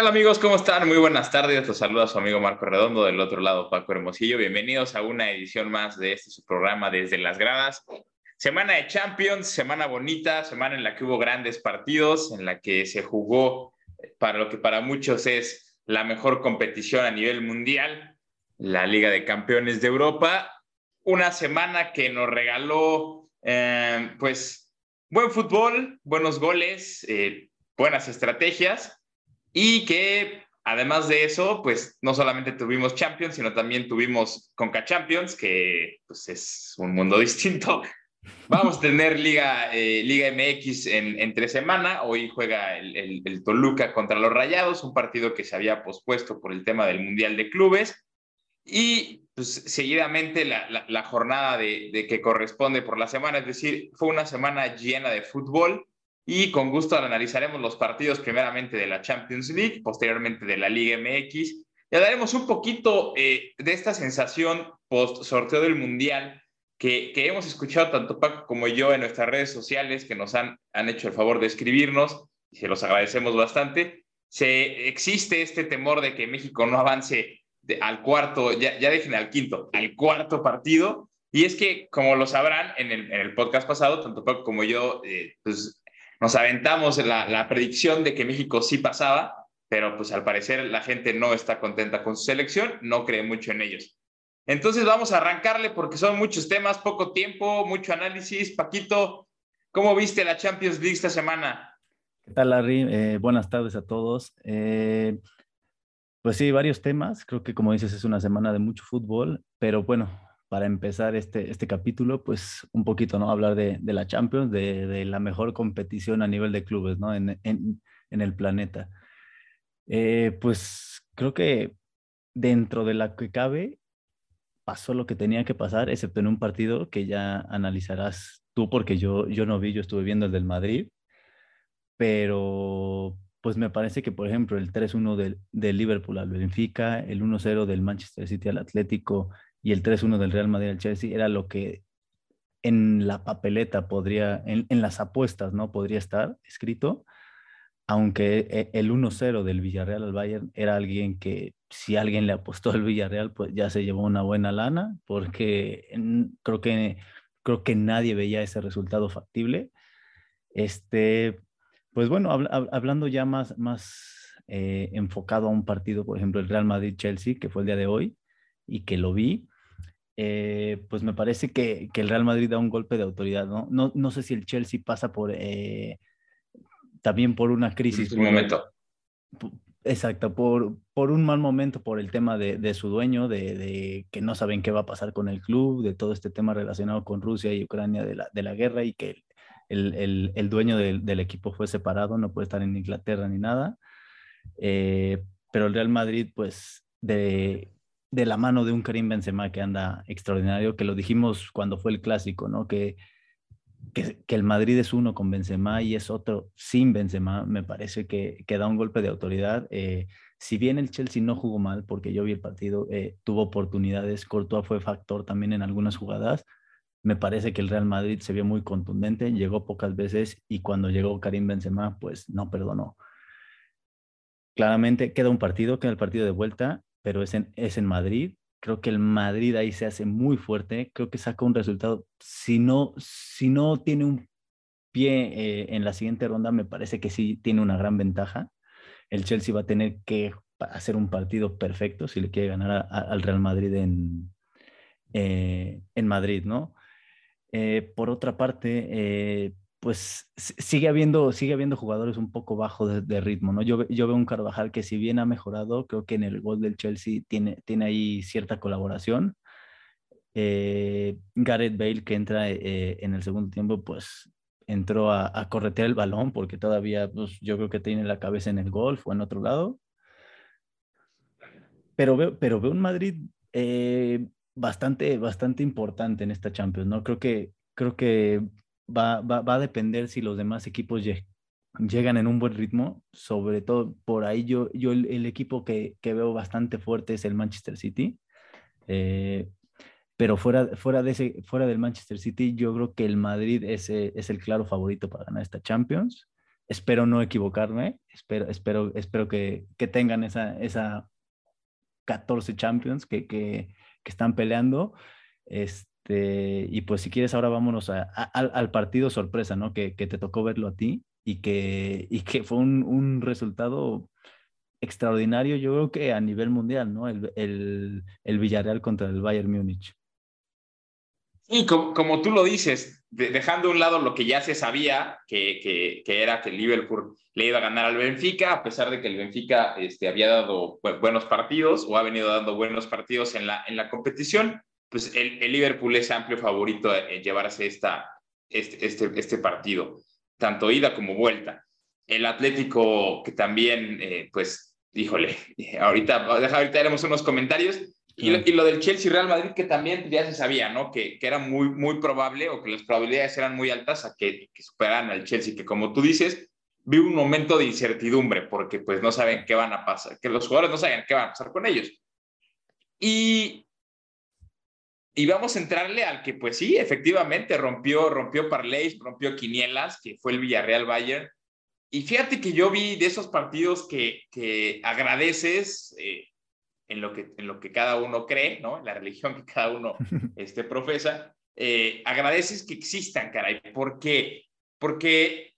¿Qué tal amigos? ¿Cómo están? Muy buenas tardes. Los saluda su amigo Marco Redondo del otro lado, Paco Hermosillo. Bienvenidos a una edición más de este su programa Desde las Gradas. Semana de Champions, semana bonita, semana en la que hubo grandes partidos, en la que se jugó para lo que para muchos es la mejor competición a nivel mundial, la Liga de Campeones de Europa. Una semana que nos regaló, eh, pues, buen fútbol, buenos goles, eh, buenas estrategias y que además de eso, pues no solamente tuvimos Champions, sino también tuvimos Conca Champions, que pues es un mundo distinto. Vamos a tener Liga, eh, Liga MX en, entre semana. Hoy juega el, el, Toluca contra los Rayados, un partido que se había pospuesto por el tema del Mundial de Clubes. Y pues, seguidamente la, la, la jornada de, de, que corresponde por la semana, es decir, fue una semana llena de fútbol y con gusto analizaremos los partidos primeramente de la Champions League, posteriormente de la Liga MX. Y hablaremos un poquito eh, de esta sensación post sorteo del Mundial que, que, hemos escuchado tanto Paco como yo en nuestras redes sociales que nos han, han hecho el favor de escribirnos y se los agradecemos bastante. Se, existe este temor de que México no avance de, al cuarto, ya, ya dejen al quinto, al cuarto partido. Y es que, como lo sabrán en el, en el podcast pasado, tanto Paco como yo, eh, pues nos aventamos la, la predicción de que México sí pasaba, pero pues al parecer la gente no está contenta con su selección, no cree mucho en ellos. Entonces vamos a arrancarle porque son muchos temas, poco tiempo, mucho análisis. Paquito, ¿cómo viste la Champions League esta semana? ¿Qué tal, Larry? Eh, buenas tardes a todos. Eh, pues sí, varios temas. Creo que como dices es una semana de mucho fútbol, pero bueno, para empezar este, este capítulo, pues un poquito, ¿no? Hablar de, la Champions, de, la mejor competición a nivel de clubes, ¿no? En el planeta. Eh, pues creo que dentro de la que cabe, pasó lo que tenía que pasar, excepto en un partido que ya analizarás tú, porque yo, yo no vi, yo estuve viendo el del Madrid, pero pues me parece que, por ejemplo, el 3-1 del, del Liverpool al Benfica, el 1-0 del Manchester City al Atlético, y el 3-1 del Real Madrid al Chelsea era lo que en la papeleta podría, en, en las apuestas, ¿no? Podría estar escrito, aunque e, el 1-0 del Villarreal al Bayern era alguien que si alguien le apostó al Villarreal, pues ya se llevó una buena lana, porque creo que, creo que nadie veía ese resultado factible. Este, pues bueno, hab, hablando ya más, más eh, enfocado a un partido, por ejemplo, el Real Madrid-Chelsea, que fue el día de hoy, y que lo vi, eh, pues me parece que, que, el Real Madrid da un golpe de autoridad, ¿no? No, no sé si el Chelsea pasa por eh, también por una crisis. Un momento. Por, exacto, por, por un mal momento, por el tema de, de su dueño, de, de, que no saben qué va a pasar con el club, de todo este tema relacionado con Rusia y Ucrania de la, de la guerra y que el, el, el dueño del, del, equipo fue separado, no puede estar en Inglaterra ni nada. Eh, pero el Real Madrid, pues, de, de la mano de un Karim Benzema que anda extraordinario, que lo dijimos cuando fue el clásico, ¿no? Que, que, el Madrid es uno con Benzema y es otro sin Benzema, me parece que, que da un golpe de autoridad. Eh, si bien el Chelsea no jugó mal, porque yo vi el partido, eh, tuvo oportunidades, Courtois fue factor también en algunas jugadas, me parece que el Real Madrid se vio muy contundente, llegó pocas veces y cuando llegó Karim Benzema, pues no perdonó. Claramente queda un partido, queda el partido de vuelta pero es en, es en Madrid. Creo que el Madrid ahí se hace muy fuerte. Creo que saca un resultado. Si no, si no tiene un pie eh, en la siguiente ronda, me parece que sí tiene una gran ventaja. El Chelsea va a tener que hacer un partido perfecto si le quiere ganar al Real Madrid en, eh, en Madrid, ¿no? Eh, por otra parte, pues sigue habiendo, sigue habiendo jugadores un poco bajos de, ritmo, ¿no? Yo, yo veo un Carvajal que si bien ha mejorado, creo que en el gol del Chelsea tiene, tiene ahí cierta colaboración. Eh, Gareth Bale que entra eh, en el segundo tiempo, pues entró a, a, corretear el balón porque todavía pues, yo creo que tiene la cabeza en el golf o en otro lado. Pero veo, pero veo un Madrid eh, bastante, bastante importante en esta Champions, ¿no? Creo que, creo que va, va, va a depender si los demás equipos llegan en un buen ritmo. Sobre todo por ahí yo, yo el, el equipo que, que, veo bastante fuerte es el Manchester City. Eh, pero fuera, fuera, de ese, fuera del Manchester City, yo creo que el Madrid es, es el claro favorito para ganar esta Champions. espero no equivocarme, espero, espero, espero que, que tengan esa, esa 14 Champions que, que, que están peleando. Este, y pues si quieres, ahora vámonos al partido sorpresa, ¿no? Que, que, te tocó verlo a ti y que, y que fue un, un, resultado extraordinario, yo creo que a nivel mundial, ¿no? El, el, el Villarreal contra el Bayern Múnich. Y como, como, tú lo dices, dejando a un lado lo que ya se sabía, que, que, era que Liverpool le iba a ganar al Benfica, a pesar de que el Benfica este, había dado buenos partidos o ha venido dando buenos partidos en la, en la competición, pues el, el Liverpool es amplio favorito en llevarse esta, este, este, este partido, tanto ida como vuelta. El Atlético, que también, eh, pues, híjole, ahorita, ahorita haremos unos comentarios, y lo, del Chelsea-Real Madrid, que también ya se sabía, ¿no? Que, que, era muy, muy probable o que las probabilidades eran muy altas a que, que superaran al Chelsea, que como tú dices, vi un momento de incertidumbre porque pues no saben qué van a pasar, que los jugadores no saben qué van a pasar con ellos. Y, y vamos a entrarle al que pues sí, efectivamente rompió, rompió parlays, rompió quinielas, que fue el Villarreal Bayern. Y fíjate que yo vi de esos partidos que, que agradeces, eh, en lo que, en lo que cada uno cree, ¿no? En la religión que cada uno este, profesa, eh, agradeces que existan, caray. ¿Por qué? Porque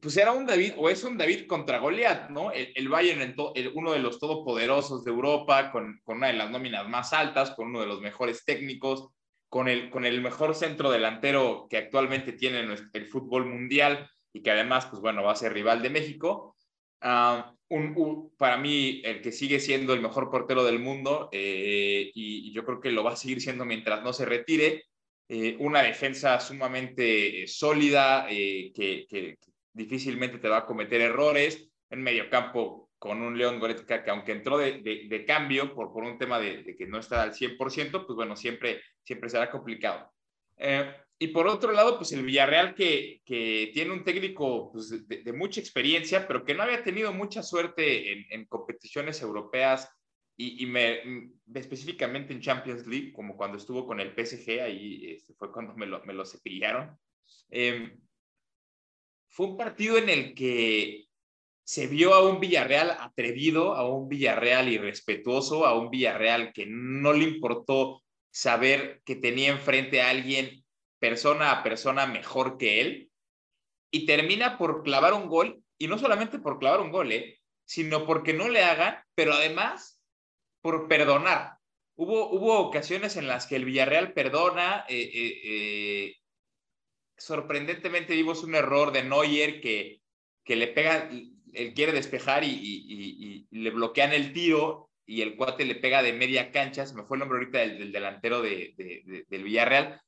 pues era un David, o es un David contra Goliat, ¿no? El, el Bayern, el, uno de los todopoderosos de Europa, con, con, una de las nóminas más altas, con uno de los mejores técnicos, con el, con el mejor centro delantero que actualmente tiene el fútbol mundial y que además, pues bueno, va a ser rival de México. Uh, un, para mí el que sigue siendo el mejor portero del mundo eh, y, yo creo que lo va a seguir siendo mientras no se retire. Eh, una defensa sumamente sólida eh, que, que, difícilmente te va a cometer errores. En medio campo con un León Goretzka que aunque entró de, de, cambio por, por un tema de, de, que no está al 100%, pues bueno, siempre, siempre será complicado. Y por otro lado, pues el Villarreal que, que tiene un técnico pues, de, mucha experiencia, pero que no había tenido mucha suerte en, en competiciones europeas y, y me, específicamente en Champions League, como cuando estuvo con el PSG, ahí este, fue cuando me lo, me lo cepillaron. Eh, fue un partido en el que se vio a un Villarreal atrevido, a un Villarreal irrespetuoso, a un Villarreal que no le importó saber que tenía enfrente a alguien persona a persona mejor que él y termina por clavar un gol, y no solamente por clavar un gol, ¿eh? sino porque no le hagan, pero además por perdonar. Hubo, hubo ocasiones en las que el Villarreal perdona, eh, eh, eh, sorprendentemente vimos un error de Neuer que, que le pega, él quiere despejar y, y, y, le bloquean el tiro y el cuate le pega de media cancha, se me fue el nombre ahorita del, del delantero de, de, del Villarreal,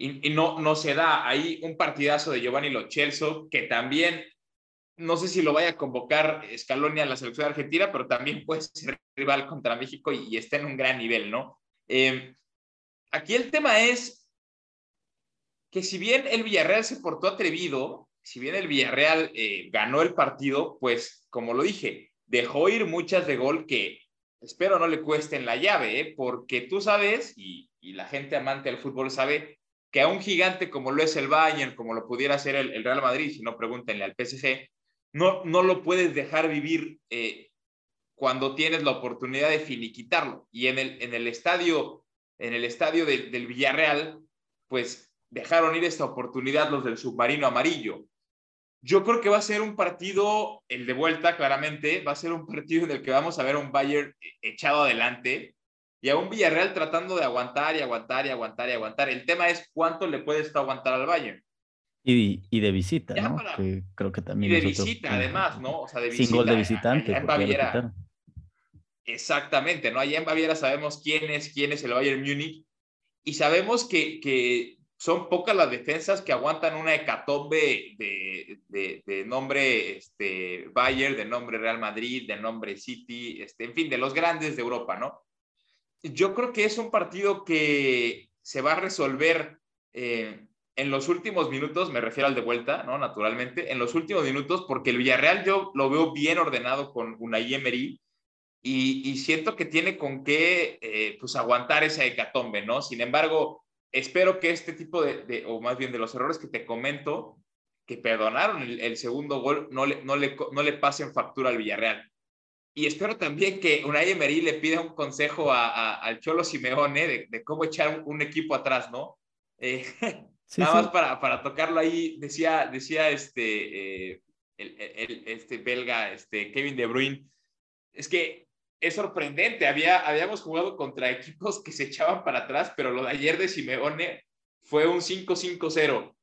y, no, no se da. Ahí un partidazo de Giovanni Lochelso, que también, no sé si lo vaya a convocar Scaloni a la selección argentina, pero también puede ser rival contra México y, está en un gran nivel, ¿no? Eh, aquí el tema es que si bien el Villarreal se portó atrevido, si bien el Villarreal eh, ganó el partido, pues como lo dije, dejó ir muchas de gol que espero no le cuesten la llave, ¿eh? porque tú sabes, y, y, la gente amante del fútbol sabe, que a un gigante como lo es el Bayern, como lo pudiera ser el, Real Madrid, si no pregúntenle al PSG, no, no lo puedes dejar vivir eh, cuando tienes la oportunidad de finiquitarlo. Y en el, en el estadio, en el estadio del Villarreal, pues dejaron ir esta oportunidad los del submarino amarillo. Yo creo que va a ser un partido, el de vuelta claramente, va a ser un partido en el que vamos a ver a un Bayern echado adelante, y a un Villarreal tratando de aguantar y aguantar y aguantar y aguantar. El tema es cuánto le puede esto aguantar al Bayern. Y, y de visita, ¿no? que creo que también. Y de visita, además, ¿no? O sea, de visita. Sin gol de visitante. en Baviera. Exactamente, ¿no? Allá en Baviera sabemos quién es, quién es el Bayern Múnich y sabemos que, que son pocas las defensas que aguantan una hecatombe de, de, nombre este, Bayern, de nombre Real Madrid, de nombre City, este, en fin, de los grandes de Europa, ¿no? yo creo que es un partido que se va a resolver eh, en los últimos minutos, me refiero al de vuelta, ¿no? Naturalmente, en los últimos minutos, porque el Villarreal yo lo veo bien ordenado con una Emery y, y siento que tiene con qué, eh, pues, aguantar esa hecatombe, ¿no? Sin embargo, espero que este tipo de, de, o más bien de los errores que te comento, que perdonaron el, segundo gol no le, no, le, no le pasen factura al Villarreal. Y espero también que Unai Emery le pida un consejo a, al Cholo Simeone de, cómo echar un, equipo atrás, ¿no? Eh, nada más para, para tocarlo ahí, decía, decía este, eh, el, este belga, este Kevin De Bruyne, es que es sorprendente, Había, habíamos jugado contra equipos que se echaban para atrás, pero lo de ayer de Simeone fue un 5-5-0.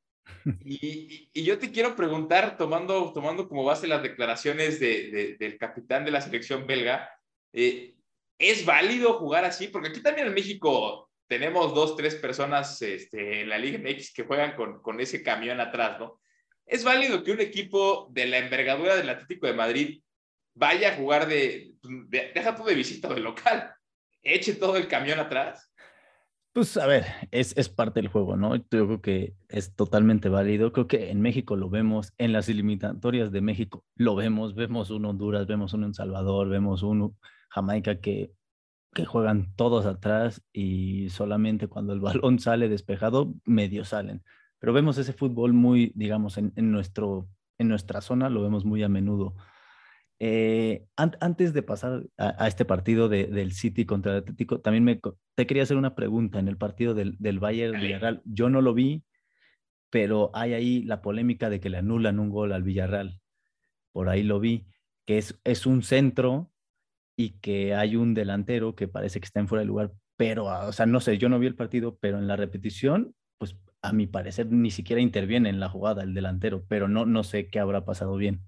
Y, y, yo te quiero preguntar, tomando, tomando como base las declaraciones de, del capitán de la selección belga, eh, ¿es válido jugar así? Porque aquí también en México tenemos dos, tres personas este, en la Liga MX que juegan con, con ese camión atrás, ¿no? ¿Es válido que un equipo de la envergadura del Atlético de Madrid vaya a jugar de, de deja tú de visita de local, eche todo el camión atrás? Pues a ver, es, es, parte del juego, ¿no? Yo creo que es totalmente válido. Creo que en México lo vemos, en las eliminatorias de México lo vemos, vemos un Honduras, vemos uno en Salvador, vemos uno Jamaica que, que juegan todos atrás y solamente cuando el balón sale despejado, medio salen. Pero vemos ese fútbol muy, digamos, en, en nuestro, en nuestra zona lo vemos muy a menudo. Eh, antes de pasar a, este partido del City contra el Atlético, también me, te quería hacer una pregunta en el partido del, del Bayern Villarreal. Yo no lo vi, pero hay ahí la polémica de que le anulan un gol al Villarreal. Por ahí lo vi, que es, es un centro y que hay un delantero que parece que está en fuera de lugar, pero, ah, o sea, no sé, yo no vi el partido, pero en la repetición, pues a mi parecer ni siquiera interviene en la jugada el delantero, pero no, no sé qué habrá pasado bien.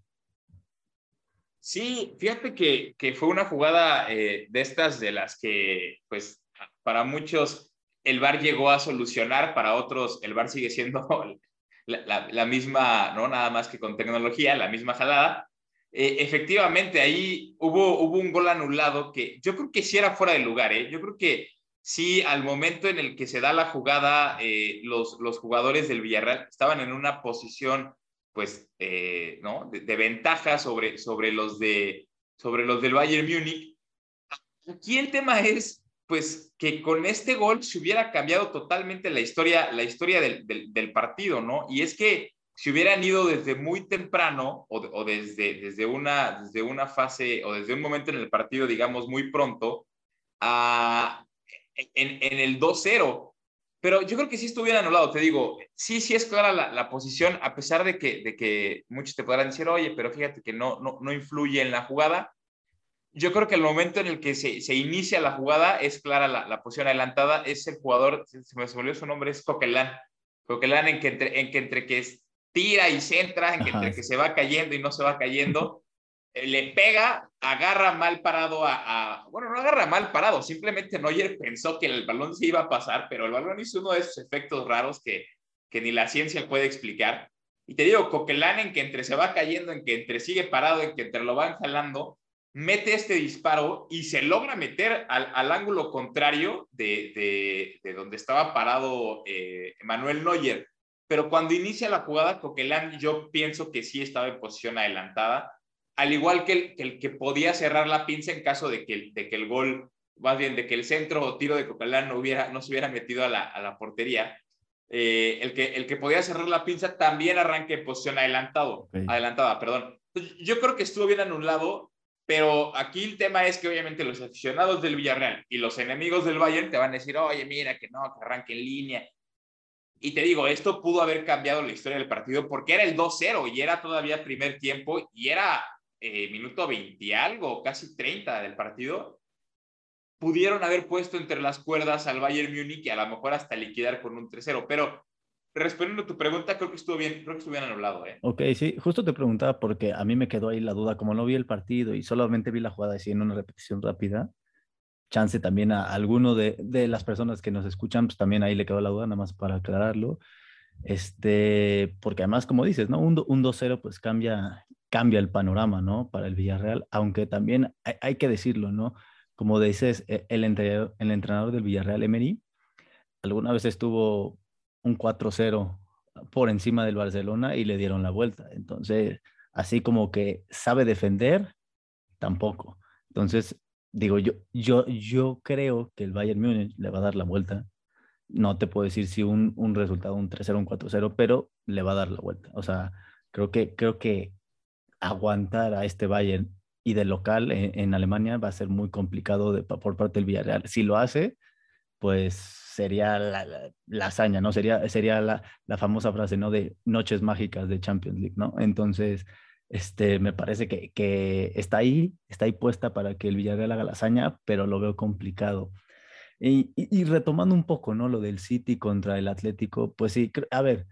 Sí, fíjate que, que fue una jugada eh, de estas de las que, pues, para muchos el VAR llegó a solucionar, para otros el VAR sigue siendo la, misma, no nada más que con tecnología, la misma jalada. Eh, efectivamente, ahí hubo, hubo un gol anulado que yo creo que sí era fuera de lugar, ¿eh? Yo creo que sí, al momento en el que se da la jugada, eh, los, los jugadores del Villarreal estaban en una posición pues, eh, ¿no? De, ventaja sobre, sobre, los de, sobre los del Bayern Múnich. Aquí el tema es, pues, que con este gol se hubiera cambiado totalmente la historia, la historia del, del, partido, ¿no? Y es que si hubieran ido desde muy temprano o, o, desde, desde, una, desde una fase o desde un momento en el partido, digamos, muy pronto, a, en, en el 2-0, pero yo creo que sí estuviera anulado, te digo, sí, sí es clara la, posición, a pesar de que, de que muchos te podrán decir, oye, pero fíjate que no, no, no influye en la jugada. Yo creo que el momento en el que se, se inicia la jugada es clara la, la, posición adelantada, es el jugador, se me olvidó su nombre, es Coquelán. Coquelán en que entre, en que, entre que tira y centra, en que entre que se va cayendo y no se va cayendo, eh, le pega, agarra mal parado a, bueno, no agarra mal parado, simplemente Neuer pensó que el balón se iba a pasar, pero el balón hizo uno de esos efectos raros que, que ni la ciencia puede explicar. Y te digo, Coquelán en que entre se va cayendo, en que entre sigue parado, en que entre lo van jalando, mete este disparo y se logra meter al, al ángulo contrario de, de, de, donde estaba parado eh, Manuel Neuer. Pero cuando inicia la jugada, Coquelán yo pienso que sí estaba en posición adelantada al igual que el, que el, que podía cerrar la pinza en caso de que, de que el gol, más bien de que el centro o tiro de Cocalán no, hubiera, no se hubiera metido a la, a la portería, eh, el, que, el que podía cerrar la pinza también arranque en posición adelantado, adelantada. Perdón. Yo creo que estuvo bien anulado, pero aquí el tema es que obviamente los aficionados del Villarreal y los enemigos del Bayern te van a decir, oye, mira, que no, que arranque en línea. Y te digo, esto pudo haber cambiado la historia del partido porque era el 2-0 y era todavía primer tiempo y era eh, minuto 20 algo, casi 30 del partido, pudieron haber puesto entre las cuerdas al Bayern Múnich y a lo mejor hasta liquidar con un 3-0. Pero respondiendo a tu pregunta, creo que estuvo bien, creo que estuvo bien anulado. ¿eh? Ok, sí, justo te preguntaba porque a mí me quedó ahí la duda, como no vi el partido y solamente vi la jugada así en una repetición rápida, chance también a alguno de, de, las personas que nos escuchan, pues también ahí le quedó la duda, nada más para aclararlo. Este, porque además, como dices, ¿no? Un, un 2-0 pues cambia, cambia el panorama, ¿no? Para el Villarreal, aunque también hay, que decirlo, ¿no? Como dices, e, el entrenador, el entrenador del Villarreal, Emery, alguna vez estuvo un 4-0 por encima del Barcelona y le dieron la vuelta. Entonces, así como que sabe defender, tampoco. Entonces, digo, yo, yo, yo creo que el Bayern Múnich le va a dar la vuelta no te puedo decir si un, un resultado, un 3-0, un 4-0, pero le va a dar la vuelta. O sea, creo que, creo que aguantar a este Bayern y de local en, Alemania va a ser muy complicado por parte del Villarreal. Si lo hace, pues sería la, la, hazaña, ¿no? Sería, sería la, la, famosa frase, ¿no? De noches mágicas de Champions League, ¿no? Entonces, este, me parece que, que está ahí, está ahí puesta para que el Villarreal haga la hazaña, pero lo veo complicado. Y, y, retomando un poco, ¿no? Lo del City contra el Atlético, pues sí, a ver,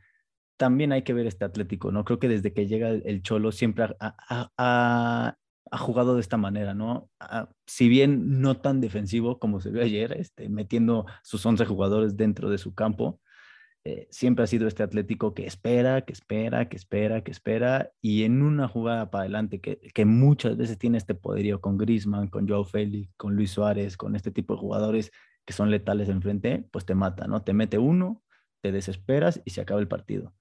también hay que ver este Atlético, ¿no? Creo que desde que llega el Cholo siempre ha, ha, ha jugado de esta manera, ¿no? Ah, si bien no tan defensivo como se vio ayer, este, metiendo sus 11 jugadores dentro de su campo, eh, siempre ha sido este Atlético que espera, que espera, que espera, que espera, y en una jugada para adelante que, que muchas veces tiene este poderío con Grisman, con Joao Félix, con Luis Suárez, con este tipo de jugadores que son letales enfrente, pues te mata, ¿no? Te mete uno, te desesperas y se acaba el partido.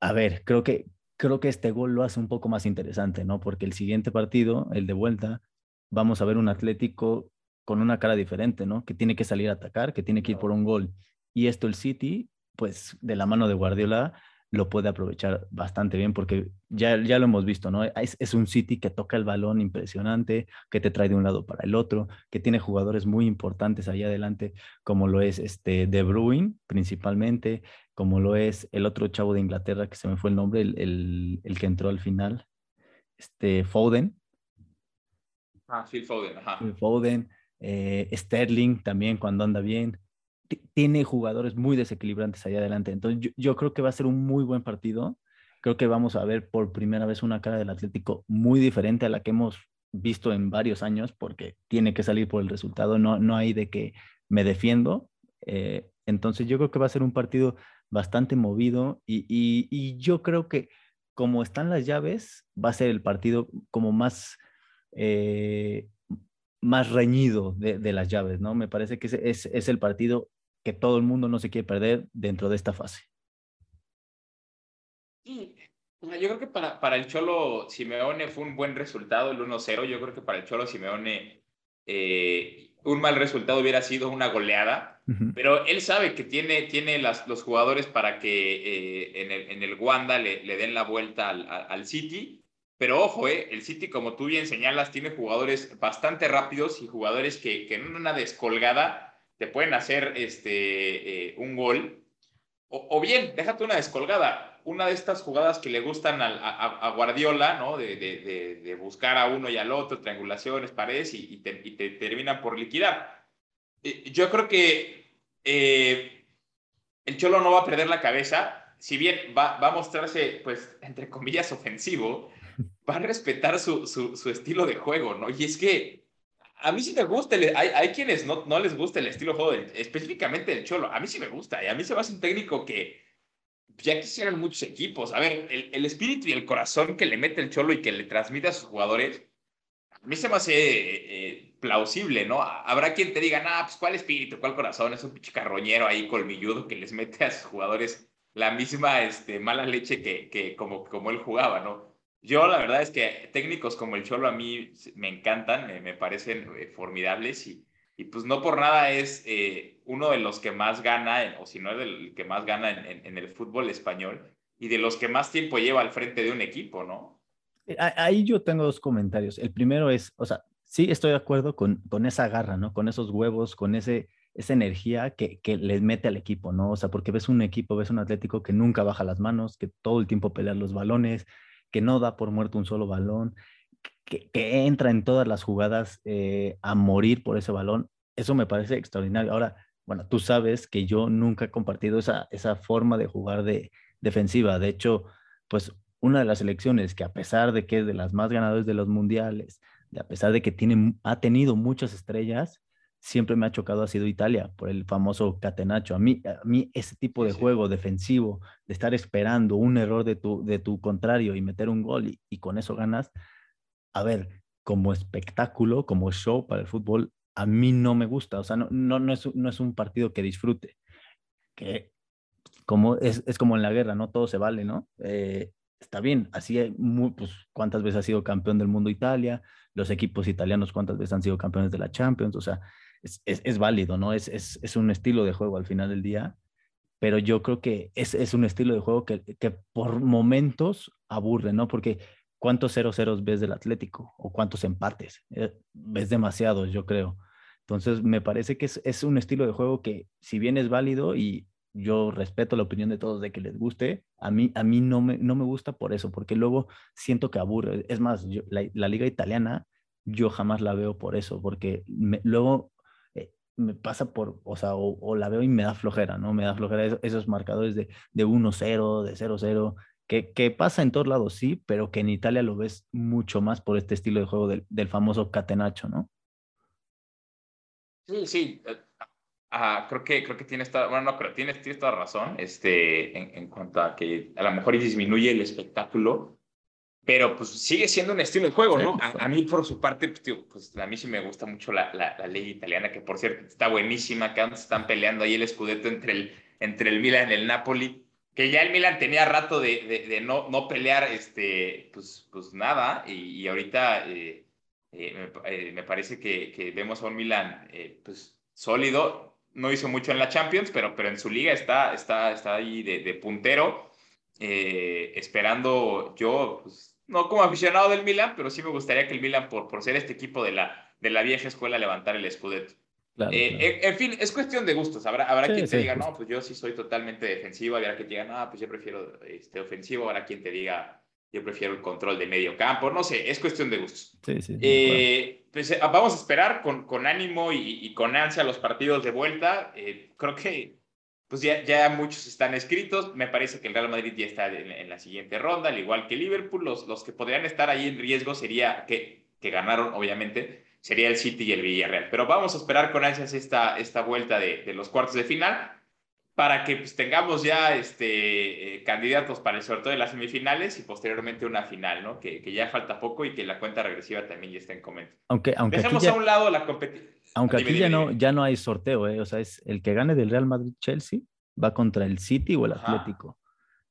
A ver, creo que, creo que este gol lo hace un poco más interesante, ¿no? Porque el siguiente partido, el de vuelta, vamos a ver un Atlético con una cara diferente, ¿no? Que tiene que salir a atacar, que tiene que ir por un gol. Y esto el City, pues de la mano de Guardiola, lo puede aprovechar bastante bien porque ya, ya lo hemos visto, ¿no? Es, es, un City que toca el balón impresionante, que te trae de un lado para el otro, que tiene jugadores muy importantes ahí adelante, como lo es este De Bruyne principalmente, como lo es el otro chavo de Inglaterra, que se me fue el nombre, el, el, el que entró al final, este Foden. Ah, Phil Foden, ajá. Phil Foden, eh, Sterling también cuando anda bien. tiene jugadores muy desequilibrantes ahí adelante. Entonces yo, yo, creo que va a ser un muy buen partido. Creo que vamos a ver por primera vez una cara del Atlético muy diferente a la que hemos visto en varios años, porque tiene que salir por el resultado. No, no hay de que me defiendo. Eh, entonces yo creo que va a ser un partido bastante movido y, yo creo que como están las llaves, va a ser el partido como más, eh, más reñido de, las llaves, ¿no? Me parece que es, es, el partido que todo el mundo no se quiere perder dentro de esta fase. Sí, yo creo que para, para el Cholo Simeone fue un buen resultado el 1-0. Yo creo que para el Cholo Simeone eh, un mal resultado hubiera sido una goleada, pero él sabe que tiene, tiene las, los jugadores para que eh, en, el, en, el, Wanda le, le, den la vuelta al, al, City. Pero ojo, eh, el City, como tú bien señalas, tiene jugadores bastante rápidos y jugadores que, que en una descolgada te pueden hacer este, eh, un gol. O, o, bien, déjate una descolgada una de estas jugadas que le gustan a, Guardiola, ¿no? De, de, buscar a uno y al otro, triangulaciones, paredes, y, te, terminan por liquidar. Eh, yo creo que eh, el Cholo no va a perder la cabeza, si bien va, va, a mostrarse, pues, entre comillas, ofensivo, va a respetar su, su, estilo de juego, ¿no? Y es que a mí sí me gusta, hay, hay, quienes no, no les gusta el estilo de juego, específicamente el Cholo, a mí sí me gusta, y a mí se me hace un técnico que ya quisieran muchos equipos. A ver, el, espíritu y el corazón que le mete el Cholo y que le transmite a sus jugadores, a mí se me hace eh, plausible, ¿no? Habrá quien te diga, ah, pues cuál espíritu, cuál corazón, es un pinche carroñero ahí colmilludo que les mete a sus jugadores la misma este, mala leche que, que como, como él jugaba, ¿no? Yo la verdad es que técnicos como el Cholo a mí me encantan, me parecen eh, formidables y, y pues no por nada es eh, uno de los que más gana, o si no es el que más gana en, el fútbol español y de los que más tiempo lleva al frente de un equipo, ¿no? Eh, ahí yo tengo dos comentarios. El primero es, o sea, sí estoy de acuerdo con, con esa garra, ¿no? Con esos huevos, con ese, esa energía que, que les mete al equipo, ¿no? O sea, porque ves un equipo, ves un Atlético que nunca baja las manos, que todo el tiempo pelea los balones, que no da por muerto un solo balón, que, entra en todas las jugadas eh, a morir por ese balón, eso me parece extraordinario. Ahora, bueno, tú sabes que yo nunca he compartido esa, esa forma de jugar de defensiva. De hecho, pues una de las selecciones que a pesar de que es de las más ganadoras de los mundiales, de a pesar de que tiene, ha tenido muchas estrellas, siempre me ha chocado ha sido Italia por el famoso catenacho. A mí, a mí ese tipo de juego defensivo, de estar esperando un error de tu, de tu contrario y meter un gol y, y con eso ganas, a ver, como espectáculo, como show para el fútbol, a mí no me gusta. O sea, no, no, no, es, no es un partido que disfrute. Que como es, es como en la guerra, ¿no? Todo se vale, ¿no? Eh, está bien, así pues, cuántas veces ha sido campeón del mundo Italia, los equipos italianos cuántas veces han sido campeones de la Champions, o sea, es, es, válido, ¿no? Es, es, un estilo de juego al final del día, pero yo creo que es, es un estilo de juego que, que por momentos aburre, ¿no? Porque ¿cuántos 0-0 ves del Atlético? ¿O cuántos empates? Eh, ves demasiados, yo creo. Entonces, me parece que es, es, un estilo de juego que, si bien es válido y yo respeto la opinión de todos de que les guste, a mí, a mí no, me, no me gusta por eso, porque luego siento que aburre. Es más, la, liga italiana yo jamás la veo por eso, porque luego eh, me pasa por, o sea, o, la veo y me da flojera, ¿no? Me da flojera esos, marcadores de, de 1-0, de 0-0, que, que, pasa en todos lados, sí, pero que en Italia lo ves mucho más por este estilo de juego del, del famoso catenacho, ¿no? Sí, sí. Ah, creo que, creo que tienes toda, bueno, no, pero tienes, tienes toda razón este, en, en, cuanto a que a lo mejor disminuye el espectáculo, pero pues sigue siendo un estilo de juego, ¿no? A, mí, por su parte, pues, tío, pues a mí sí me gusta mucho la, la, la ley italiana, que por cierto está buenísima, que antes están peleando ahí el escudeto entre el, entre el Milan y el Napoli, que ya el Milan tenía rato de, de, de no, no pelear, este, pues, pues nada, y, y ahorita... Eh, eh, eh, me, parece que, que, vemos a un Milan eh, pues, sólido. No hizo mucho en la Champions, pero, pero en su liga está, está, está ahí de, de puntero. esperando yo, pues, no como aficionado del Milan, pero sí me gustaría que el Milan, por, por ser este equipo de la, de la vieja escuela, levantara el escudeto. En, fin, es cuestión de gustos. Habrá, habrá quien te diga, no, pues yo sí soy totalmente defensivo. Habrá quien te diga, no, pues yo prefiero este, ofensivo. Habrá quien te diga, yo prefiero el control de medio campo, no sé, es cuestión de gustos. Sí, sí, eh, pues, eh, vamos a esperar con, con ánimo y, con ansia los partidos de vuelta. Eh, creo que pues ya, ya muchos están escritos. Me parece que el Real Madrid ya está en, la siguiente ronda, al igual que Liverpool. Los, los que podrían estar ahí en riesgo sería que, que ganaron, obviamente, sería el City y el Villarreal. Pero vamos a esperar con ansias esta, esta vuelta de, de los cuartos de final para que pues, tengamos ya este, eh, candidatos para el sorteo de las semifinales y posteriormente una final, ¿no? Que, que, ya falta poco y que la cuenta regresiva también ya está en comento. Aunque, aunque Dejemos a un lado la competición. Aunque aquí ya, No, ya no hay sorteo, ¿eh? O sea, es el que gane del Real Madrid-Chelsea va contra el City o el Atlético.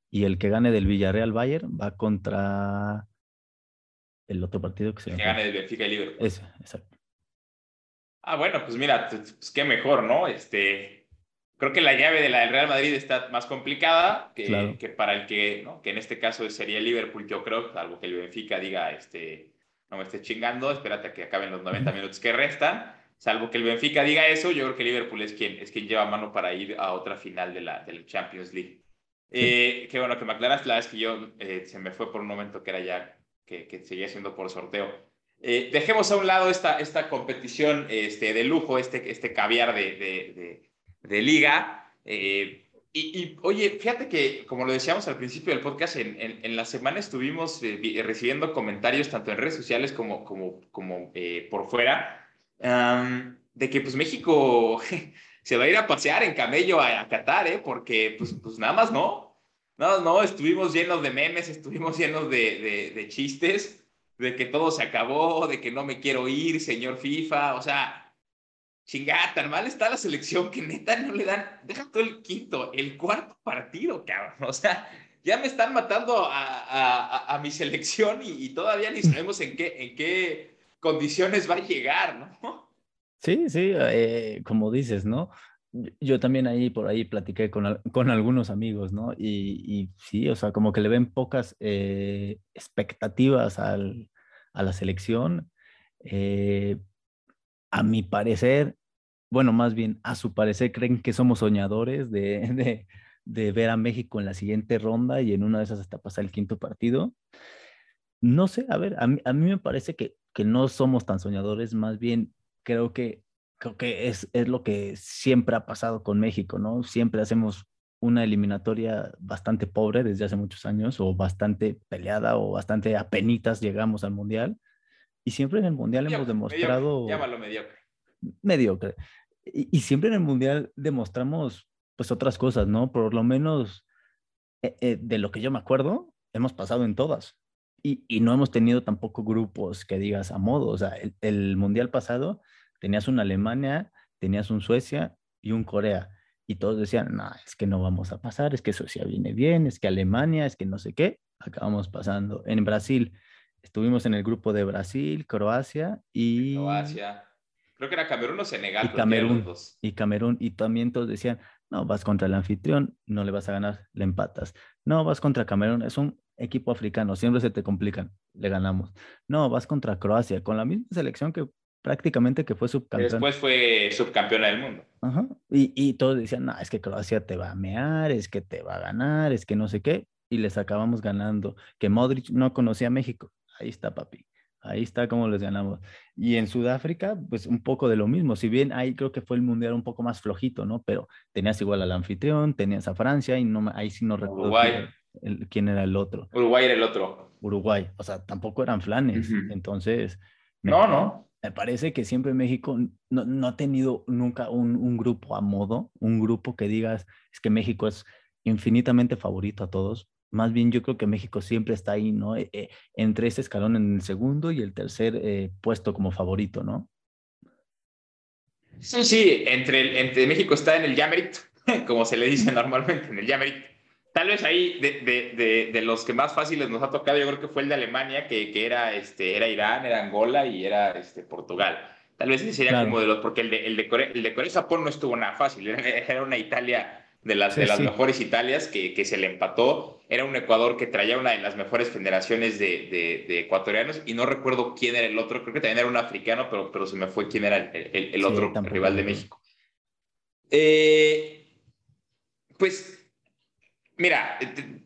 Y el que gane del Villarreal-Bayern va contra el otro partido que se El que gane del Benfica y Liverpool. Exacto. Ah, bueno, pues mira, pues qué mejor, ¿no? Este, creo que la llave de la del Real Madrid está más complicada que, que para el que, ¿no? que en este caso sería Liverpool, yo creo, salvo que el Benfica diga, este, no me esté chingando, espérate a que acaben los 90 minutos que restan. Salvo que el Benfica diga eso, yo creo que Liverpool es quien, es quien lleva mano para ir a otra final de la del Champions League. Eh, qué bueno que me aclaraste, la es que yo eh, se me fue por un momento que era ya, que, que seguía siendo por sorteo. Eh, dejemos a un lado esta, esta competición este, de lujo, este, este caviar de, de de liga. Eh, y, oye, fíjate que, como lo decíamos al principio del podcast, en, en, la semana estuvimos eh, recibiendo comentarios tanto en redes sociales como, como, como eh, por fuera, de que pues México se va a ir a pasear en camello a, Qatar, ¿eh? porque pues, pues nada más no, nada más no, estuvimos llenos de memes, estuvimos llenos de, de, de chistes, de que todo se acabó, de que no me quiero ir, señor FIFA, o sea, chingada, tan mal está la selección que neta no le dan, deja todo el quinto, el cuarto partido, cabrón. O sea, ya me están matando a, a, mi selección y, todavía ni sabemos en qué, en qué condiciones va a llegar, ¿no? Sí, sí, eh, como dices, ¿no? Yo también ahí por ahí platiqué con, con algunos amigos, ¿no? Y, y, sí, o sea, como que le ven pocas eh, expectativas al, a la selección. Eh, a mi parecer, bueno, más bien a su parecer creen que somos soñadores de, ver a México en la siguiente ronda y en una de esas hasta pasar el quinto partido. No sé, a ver, a mí, me parece que, no somos tan soñadores, más bien creo que, creo que es, es lo que siempre ha pasado con México, ¿no? Siempre hacemos una eliminatoria bastante pobre desde hace muchos años o bastante peleada o bastante apenitas llegamos al Mundial y siempre en el Mundial hemos demostrado... llámalo mediocre. Mediocre. Y, siempre en el Mundial demostramos pues otras cosas, ¿no? Por lo menos eh, eh, de lo que yo me acuerdo, hemos pasado en todas. Y, y, no hemos tenido tampoco grupos que digas a modo. O sea, el, el Mundial pasado tenías una Alemania, tenías un Suecia y un Corea. Y todos decían, no, es que no vamos a pasar, es que Suecia viene bien, es que Alemania, es que no sé qué. Acabamos pasando. En Brasil Estuvimos en el grupo de Brasil, Croacia y... Croacia. Creo que era Camerún o Senegal. Y Camerún. Y Camerún. Y también todos decían, no, vas contra el anfitrión, no le vas a ganar, le empatas. No, vas contra Camerún, es un equipo africano, siempre se te complican, le ganamos. No, vas contra Croacia, con la misma selección que prácticamente que fue subcampeón. Después fue subcampeona del mundo. Ajá. Y, y todos decían, no, es que Croacia te va a mear, es que te va a ganar, es que no sé qué. Y les acabamos ganando. Que Modric no conocía a México. Ahí está, papi. Ahí está como les ganamos. Y en Sudáfrica, pues un poco de lo mismo. Si bien ahí creo que fue el mundial un poco más flojito, ¿no? Pero tenías igual al anfitrión, tenías a Francia y no, ahí sí no recuerdo quién, era el otro. Uruguay era el otro. Uruguay. O sea, tampoco eran flanes. Entonces. No, no. Me parece que siempre México no, no ha tenido nunca un, un grupo a modo, un grupo que digas, es que México es infinitamente favorito a todos más bien yo creo que México siempre está ahí, ¿no? Eh, eh, entre ese escalón en el segundo y el tercer eh, puesto como favorito, ¿no? Sí, sí, entre, entre México está en el Yamerit, como se le dice normalmente, en el Yamerit. Tal vez ahí, de, de, de, los que más fáciles nos ha tocado, yo creo que fue el de Alemania, que, que era, este, era Irán, era Angola y era este, Portugal. Tal vez ese sería como de los, porque el de, el de Corea, el de Corea Japón no estuvo nada fácil, era una Italia de las, de las mejores Italias que, que, se le empató. Era un Ecuador que traía una de las mejores generaciones de, de, ecuatorianos y no recuerdo quién era el otro, creo que también era un africano, pero, pero se me fue quién era el, el, otro rival de México. Eh, pues, mira, eh,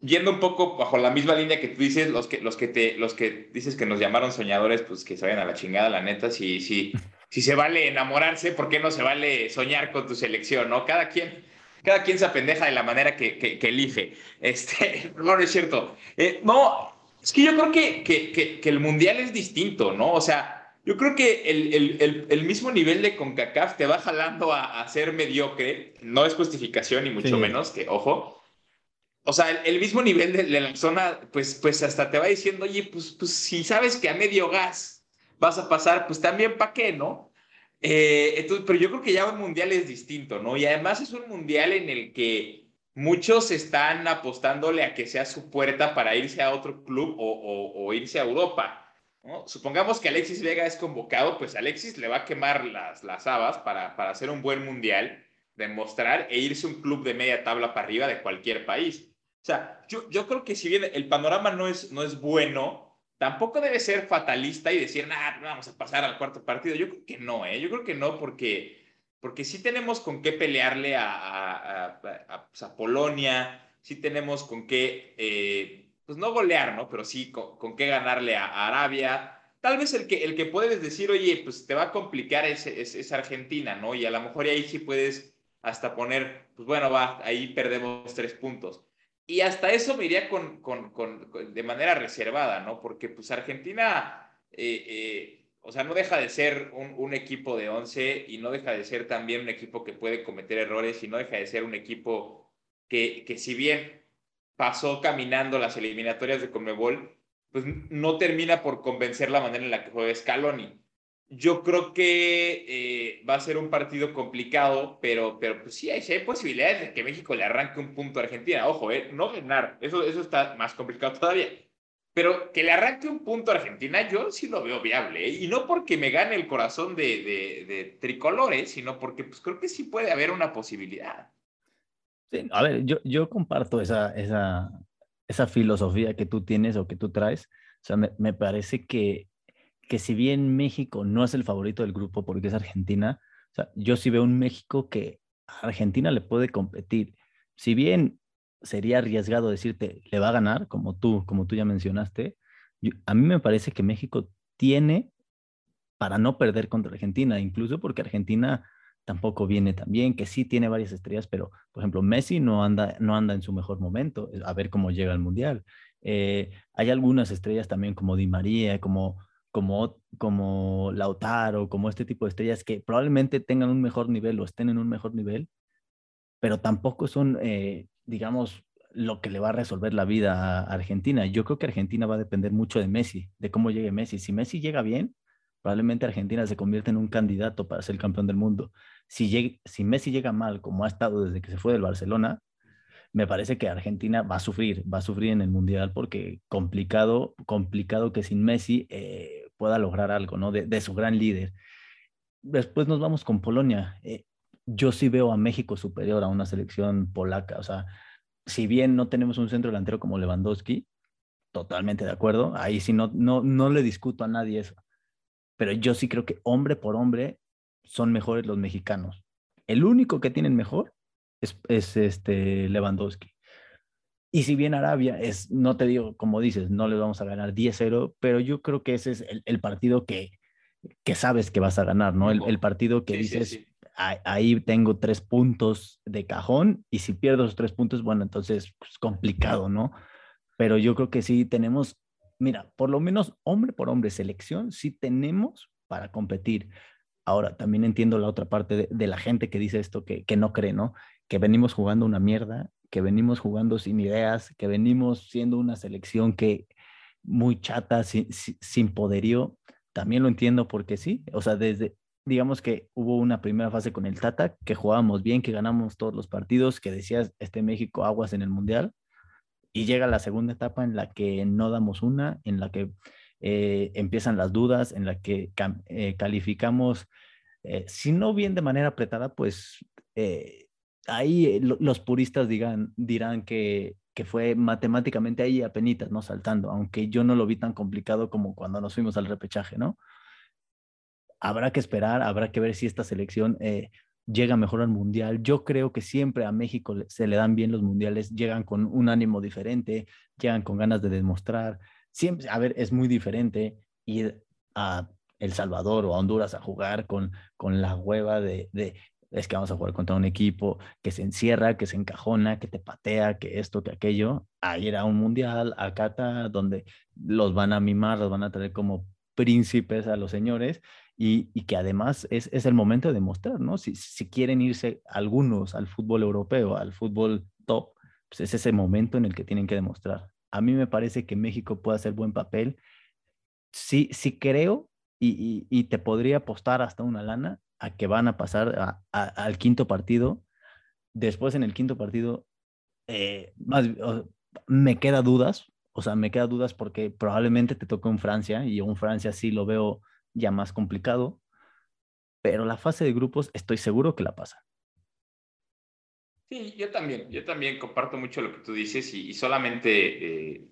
yendo un poco bajo la misma línea que tú dices, los que, los que, te, los que dices que nos llamaron soñadores, pues que se vayan a la chingada, la neta, si, si, si se vale enamorarse, ¿por qué no se vale soñar con tu selección, no? Cada quien cada quien se apendeja de la manera que, que, elige. Este, no, es cierto. Eh, no, es que yo creo que, que, que, el mundial es distinto, ¿no? O sea, yo creo que el, el, el, mismo nivel de CONCACAF te va jalando a, a ser mediocre. No es justificación, ni mucho menos, que ojo. O sea, el, mismo nivel de, la zona, pues, pues hasta te va diciendo, oye, pues, pues si sabes que a medio gas vas a pasar, pues también para qué, ¿no? Eh, entonces, pero yo creo que ya un mundial es distinto, ¿no? Y además es un mundial en el que muchos están apostándole a que sea su puerta para irse a otro club o, irse a Europa. Supongamos que Alexis Vega es convocado, pues Alexis le va a quemar las, las habas para, para hacer un buen mundial, demostrar e irse a un club de media tabla para arriba de cualquier país. O sea, yo, yo creo que si bien el panorama no es, no es bueno, tampoco debe ser fatalista y decir, nada, vamos a pasar al cuarto partido. Yo creo que no, ¿eh? Yo creo que no, porque, porque sí tenemos con qué pelearle a, pues, Polonia, sí tenemos con qué, eh, pues no golear, ¿no? Pero sí con, qué ganarle a, Arabia. Tal vez el que, el que puedes decir, oye, pues te va a complicar es, es, Argentina, ¿no? Y a lo mejor ahí sí puedes hasta poner, pues bueno, va, ahí perdemos tres puntos. Y hasta eso me iría con, con, con, de manera reservada, ¿no? Porque pues Argentina, eh, eh, o sea, no deja de ser un, un, equipo de 11 y no deja de ser también un equipo que puede cometer errores y no deja de ser un equipo que, que si bien pasó caminando las eliminatorias de Conmebol, pues no termina por convencer la manera en la que juega Scaloni. Yo creo que eh, va a ser un partido complicado, pero, pero pues sí, hay, hay, posibilidades de que México le arranque un punto a Argentina. Ojo, eh, no ganar, eso, eso está más complicado todavía. Pero que le arranque un punto a Argentina, yo sí lo veo viable. ¿eh? Y no porque me gane el corazón de, de, de, tricolores, sino porque pues, creo que sí puede haber una posibilidad. Sí, a ver, yo, yo comparto esa, esa, esa filosofía que tú tienes o que tú traes. O sea, me, me parece que que si bien México no es el favorito del grupo porque es Argentina, o sea, yo sí veo un México que a Argentina le puede competir. Si bien sería arriesgado decirte, le va a ganar, como tú, como tú ya mencionaste, a mí me parece que México tiene para no perder contra Argentina, incluso porque Argentina tampoco viene tan bien, que sí tiene varias estrellas, pero por ejemplo Messi no anda, no anda en su mejor momento, a ver cómo llega al Mundial. Eh, hay algunas estrellas también como Di María, como como, como Lautaro, como este tipo de estrellas que probablemente tengan un mejor nivel o estén en un mejor nivel, pero tampoco son, eh, digamos, lo que le va a resolver la vida a Argentina. Yo creo que Argentina va a depender mucho de Messi, de cómo llegue Messi. Si Messi llega bien, probablemente Argentina se convierte en un candidato para ser campeón del mundo. Si, si Messi llega mal, como ha estado desde que se fue del Barcelona, me parece que Argentina va a sufrir, va a sufrir en el Mundial porque complicado, complicado que sin Messi eh, pueda lograr algo, ¿no? De, su gran líder. después nos vamos con Polonia. Eh, yo sí veo a México superior a una selección polaca. O sea, si bien no tenemos un centro delantero como Lewandowski, totalmente de acuerdo. Ahí sí no, no, no le discuto a nadie eso. Pero yo sí creo que hombre por hombre son mejores los mexicanos. El único que tienen mejor es, es este Lewandowski. Y si bien Arabia es, no te digo, como dices, no les vamos a ganar 10-0, pero yo creo que ese es el, partido que, que, sabes que vas a ganar, ¿no? El, partido que dices, ahí tengo tres puntos de cajón y si pierdo esos tres puntos, bueno, entonces es pues, complicado, ¿no? Pero yo creo que sí tenemos, mira, por lo menos hombre por hombre, selección, sí tenemos para competir. Ahora, también entiendo la otra parte de, la gente que dice esto, que, que no cree, ¿no? Que venimos jugando una mierda que venimos jugando sin ideas, que venimos siendo una selección que muy chata, sin, sin poderío, también lo entiendo porque sí, o sea, desde, digamos que hubo una primera fase con el Tata, que jugábamos bien, que ganamos todos los partidos, que decías, este México aguas en el Mundial, y llega la segunda etapa en la que no damos una, en la que eh, empiezan las dudas, en la que eh, calificamos, eh, si no bien de manera apretada, pues ahí eh, los puristas dirán que, que fue matemáticamente ahí a penitas, ¿no? Saltando, aunque yo no lo vi tan complicado como cuando nos fuimos al repechaje, ¿no? Habrá que esperar, habrá que ver si esta selección eh, llega mejor al mundial. Yo creo que siempre a México se le dan bien los mundiales, llegan con un ánimo diferente, llegan con ganas de demostrar. Siempre, a ver, es muy diferente ir a El Salvador o a Honduras a jugar con, con la hueva de, de es que vamos a jugar contra un equipo que se encierra, que se encajona, que te patea, que esto, que aquello, a ir a un mundial, a Cata, donde los van a mimar, los van a traer como príncipes a los señores y, que además es, el momento de demostrar, ¿no? Si, si quieren irse algunos al fútbol europeo, al fútbol top, pues es ese momento en el que tienen que demostrar. A mí me parece que México puede hacer buen papel. Sí, sí creo y, y te podría apostar hasta una lana a que van a pasar al quinto partido. Después en el quinto partido, eh, más, me queda dudas, o sea, me queda dudas porque probablemente te toque un Francia y un Francia sí lo veo ya más complicado, pero la fase de grupos estoy seguro que la pasa. Sí, yo también, yo también comparto mucho lo que tú dices y, solamente eh,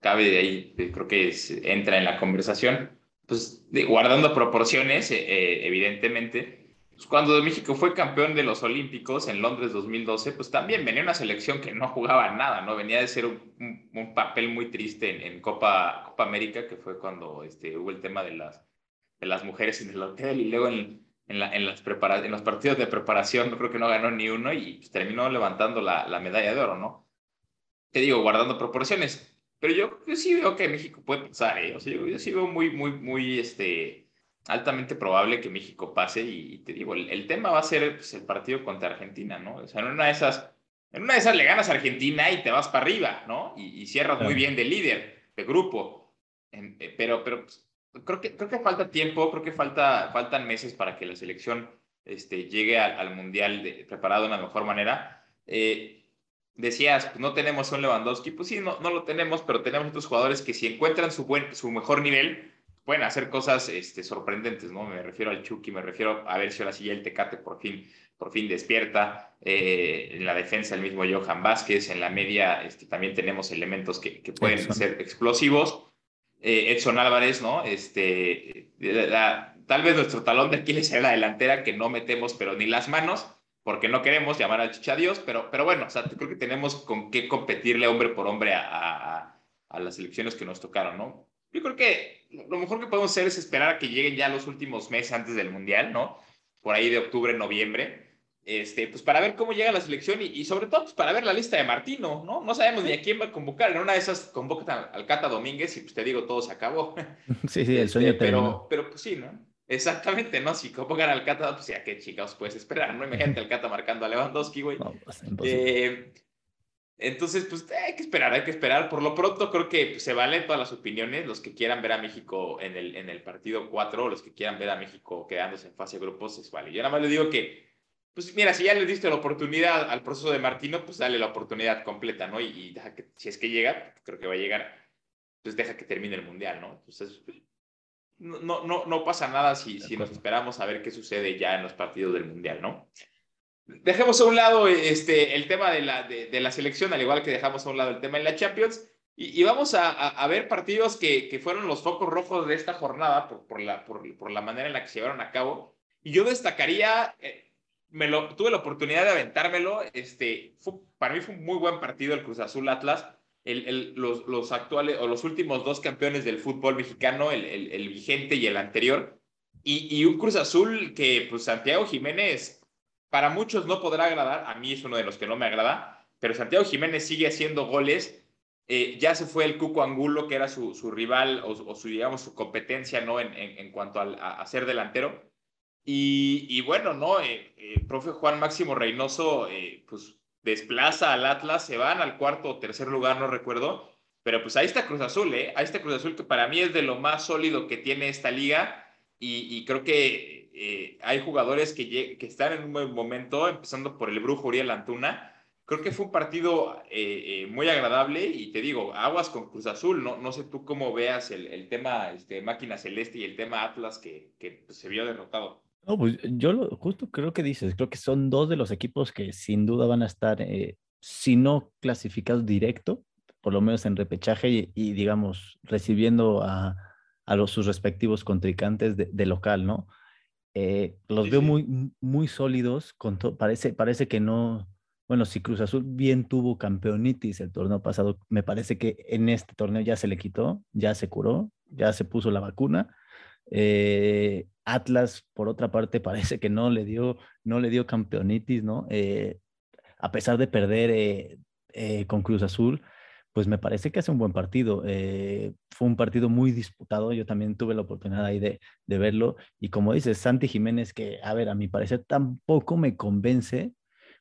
cabe de ahí, creo que entra en la conversación pues guardando proporciones, eh, eh, evidentemente, pues cuando México fue campeón de los Olímpicos en Londres 2012, pues también venía una selección que no jugaba nada, ¿no? Venía de ser un, papel muy triste en, Copa, Copa América, que fue cuando este, hubo el tema de las, mujeres en el hotel y luego en, en, la, en, las los partidos de preparación, creo que no ganó ni uno y pues, terminó levantando la, la medalla de oro, ¿no? Te digo, guardando proporciones. Pero yo, sí veo que México puede pasar, ¿eh? O sea, yo, sí veo muy, muy, muy, este, altamente probable que México pase y, te digo, el, tema va a ser pues, el partido contra Argentina, ¿no? O sea, en una de esas, en una de esas le ganas a Argentina y te vas para arriba, ¿no? Y, cierras muy bien de líder, de grupo. Eh, pero, pero pues, creo, que, creo que falta tiempo, creo que falta, faltan meses para que la selección este, llegue al, Mundial preparado de una mejor manera. Eh, decías, pues no tenemos un Lewandowski, pues sí, no, no lo tenemos, pero tenemos otros jugadores que si encuentran su, buen, su mejor nivel, pueden hacer cosas este, sorprendentes, ¿no? Me refiero al Chucky, me refiero a ver si ahora sí ya el Tecate por fin, por fin despierta. Eh, en la defensa el mismo Johan Vázquez, en la media este, también tenemos elementos que, que pueden ser explosivos. Eh, Edson Álvarez, ¿no? Este, tal vez nuestro talón de Aquiles sea la delantera que no metemos, pero ni las manos porque no queremos llamar al chicha Dios, pero, pero bueno, o sea, creo que tenemos con qué competirle hombre por hombre a, a, las elecciones que nos tocaron, ¿no? Yo creo que lo mejor que podemos hacer es esperar a que lleguen ya los últimos meses antes del Mundial, ¿no? Por ahí de octubre, noviembre, este, pues para ver cómo llega la selección y, sobre todo pues para ver la lista de Martino, ¿no? No sabemos ni a quién va a convocar. En una de esas convoca al Cata Domínguez y pues te digo, todo se acabó. Sí, sí, el sueño este, pero, pero pues sí, ¿no? Exactamente, ¿no? Si pongan al Cata, pues ya qué chicos puedes esperar, ¿no? Imagínate al Cata marcando a Lewandowski, güey. No, pues, eh, entonces, pues hay que esperar, hay que esperar. Por lo pronto, creo que se valen todas las opiniones. Los que quieran ver a México en el, en el partido 4, los que quieran ver a México quedándose en fase de grupos, es vale. Yo nada más le digo que, pues mira, si ya le diste la oportunidad al proceso de Martino, pues dale la oportunidad completa, ¿no? Y, deja que, si es que llega, creo que va a llegar, pues deja que termine el mundial, ¿no? Entonces, no, no, no pasa nada si, si nos esperamos a ver qué sucede ya en los partidos del Mundial, ¿no? Dejemos a un lado este, el tema de la, de, la selección, al igual que dejamos a un lado el tema de la Champions, y, vamos a, a, ver partidos que, que, fueron los focos rojos de esta jornada por, por, la, por, por, la manera en la que se llevaron a cabo. Y yo destacaría, eh, me lo, tuve la oportunidad de aventármelo, este, para mí fue un muy buen partido el Cruz Azul Atlas el, los, los, actuales o los últimos dos campeones del fútbol mexicano, el, el vigente y el anterior, y, y, un Cruz Azul que pues Santiago Jiménez para muchos no podrá agradar, a mí es uno de los que no me agrada, pero Santiago Jiménez sigue haciendo goles, eh, ya se fue el Cuco Angulo, que era su, su rival o, su, digamos, su competencia, ¿no? En, en, cuanto a, a, ser delantero. Y, y bueno, ¿no? Eh, eh, profe Juan Máximo Reynoso, pues desplaza al Atlas, se van al cuarto o tercer lugar, no recuerdo, pero pues ahí está Cruz Azul, ¿eh? Ahí está Cruz Azul que para mí es de lo más sólido que tiene esta liga y, creo que eh, hay jugadores que, que están en un buen momento, empezando por el Brujo Uriel Antuna. Creo que fue un partido eh, eh, muy agradable y te digo, aguas con Cruz Azul, no, no sé tú cómo veas el, el tema este, Máquina Celeste y el tema Atlas que, que pues, se vio derrotado. No, pues yo lo, justo creo que dices, creo que son dos de los equipos que sin duda van a estar, eh, si no clasificados directo, por lo menos en repechaje y, digamos, recibiendo a, a los, sus respectivos contrincantes de, local, ¿no? Eh, los veo muy, muy sólidos, con parece, parece que no, bueno, si Cruz Azul bien tuvo campeonitis el torneo pasado, me parece que en este torneo ya se le quitó, ya se curó, ya se puso la vacuna eh, Atlas, por otra parte, parece que no le dio, no le dio campeonitis, ¿no? Eh, a pesar de perder eh, con Cruz Azul, pues me parece que hace un buen partido. fue un partido muy disputado. Yo también tuve la oportunidad ahí de, de, verlo. Y como dices, Santi Jiménez, que a ver, a mi parecer tampoco me convence.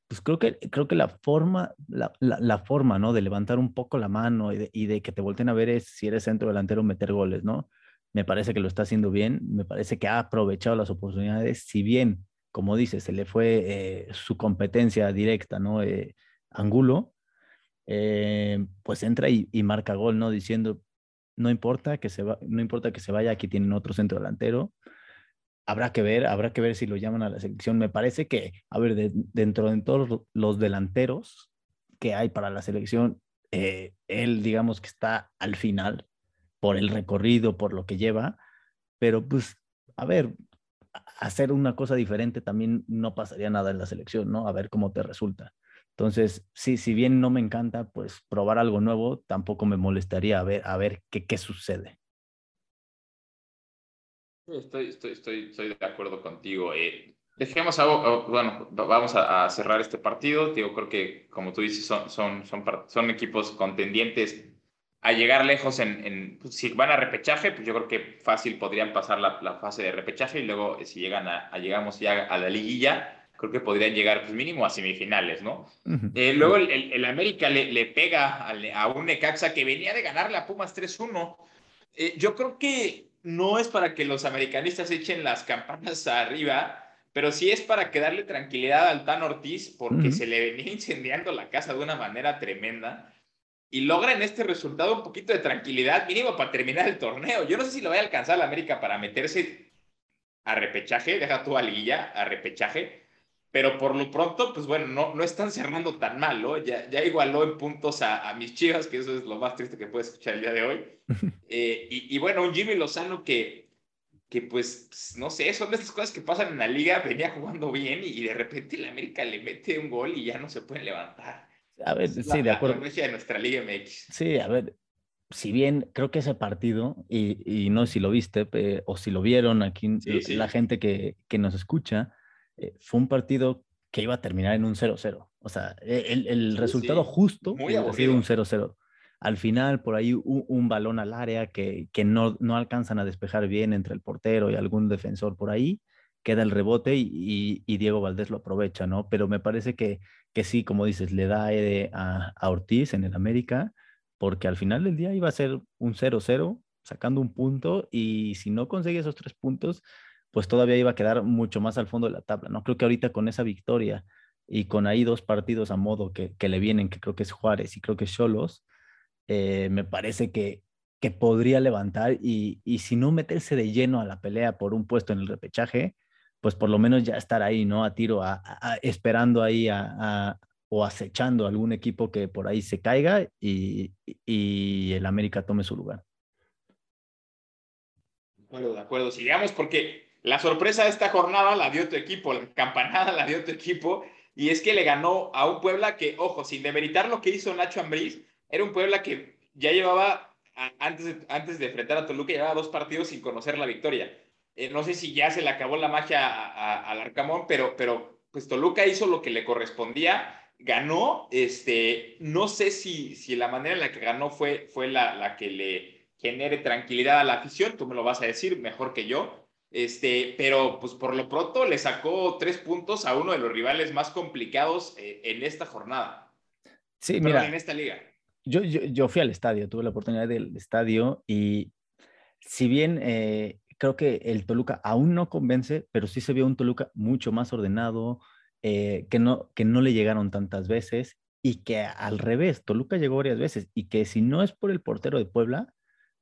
Pues creo que, creo que la forma, la, la, forma, ¿no? De levantar un poco la mano y de, y de que te volteen a ver es si eres centro delantero meter goles, ¿no? Me parece que lo está haciendo bien, me parece que ha aprovechado las oportunidades, si bien, como dice, se le fue eh, su competencia directa, ¿no? Eh, Angulo, eh, pues entra y, marca gol, ¿no? Diciendo, no importa que se va, no importa que se vaya, aquí tienen otro centro delantero. Habrá que ver, habrá que ver si lo llaman a la selección. Me parece que, a ver, dentro de todos los delanteros que hay para la selección, él, digamos que está al final, por el recorrido, por lo que lleva, pero pues, a ver, hacer una cosa diferente también no pasaría nada en la selección, ¿no? A ver cómo te resulta. Entonces, sí, si bien no me encanta, pues probar algo nuevo, tampoco me molestaría a ver, a ver qué, qué sucede. Estoy, estoy, estoy, estoy de acuerdo contigo. Eh, dejemos algo, bueno, vamos a, cerrar este partido. Digo, creo que, como tú dices, son, son, son equipos contendientes a llegar lejos en, pues, si van a repechaje, pues yo creo que fácil podrían pasar la, la fase de repechaje y luego eh, si llegan a, llegamos ya a la liguilla, creo que podrían llegar pues mínimo a semifinales, ¿no? Eh, luego el, el, América le, le pega a, a, un Necaxa que venía de ganarle a Pumas 3-1. Eh, yo creo que no es para que los americanistas echen las campanas arriba, pero sí es para que darle tranquilidad al Tan Ortiz porque se le venía incendiando la casa de una manera tremenda y logran este resultado un poquito de tranquilidad, mínimo para terminar el torneo. Yo no sé si lo vaya a alcanzar la América para meterse a repechaje, deja tú a liguilla, a repechaje, pero por lo pronto, pues bueno, no, no están cerrando tan mal, ¿no? Ya, ya igualó en puntos a, mis chivas, que eso es lo más triste que puedes escuchar el día de hoy. Eh, y, y, bueno, un Jimmy Lozano que, que pues, no sé, son de esas cosas que pasan en la liga, venía jugando bien y, y de repente la América le mete un gol y ya no se pueden levantar. A ver, sí, de acuerdo. de nuestra Liga MX. Sí, a ver, si bien creo que ese partido, y, y no sé si lo viste o si lo vieron aquí, la gente que, que nos escucha, eh, fue un partido que iba a terminar en un 0-0. O sea, e, el, el resultado justo sido un 0-0. Al final, por ahí un, un balón al área que, que no, no, alcanzan a despejar bien entre el portero y algún defensor por ahí, queda el rebote y, Diego Valdés lo aprovecha, ¿no? Pero me parece que que sí, como dices, le da a, Ortiz en el América, porque al final del día iba a ser un 0-0, sacando un punto, y si no consigue esos tres puntos, pues todavía iba a quedar mucho más al fondo de la tabla. No creo que ahorita con esa victoria y con ahí dos partidos a modo que, que le vienen, que creo que es Juárez y creo que es Cholos, eh, me parece que que podría levantar y, y, si no meterse de lleno a la pelea por un puesto en el repechaje, pues por lo menos ya estar ahí, ¿no? A tiro, a, esperando ahí o acechando algún equipo que por ahí se caiga y, y el América tome su lugar. De acuerdo, de acuerdo. Sigamos porque la sorpresa de esta jornada la dio tu equipo, la campanada la dio tu equipo y es que le ganó a un Puebla que, ojo, sin demeritar lo que hizo Nacho Ambriz, era un Puebla que ya llevaba, antes de, antes de enfrentar a Toluca, llevaba dos partidos sin conocer la victoria. Eh, no sé si ya se le acabó la magia al Arcamón, pero, pero pues Toluca hizo lo que le correspondía, ganó, este, no sé si, si la manera en la que ganó fue, fue la, la que le genere tranquilidad a la afición, tú me lo vas a decir mejor que yo, este, pero pues por lo pronto le sacó tres puntos a uno de los rivales más complicados eh, en esta jornada. Sí, mira. En esta liga. Yo, yo, yo, fui al estadio, tuve la oportunidad del estadio y si bien eh, creo que el Toluca aún no convence, pero sí se vio un Toluca mucho más ordenado, eh, que, no, que no le llegaron tantas veces y que al revés, Toluca llegó varias veces y que si no es por el portero de Puebla,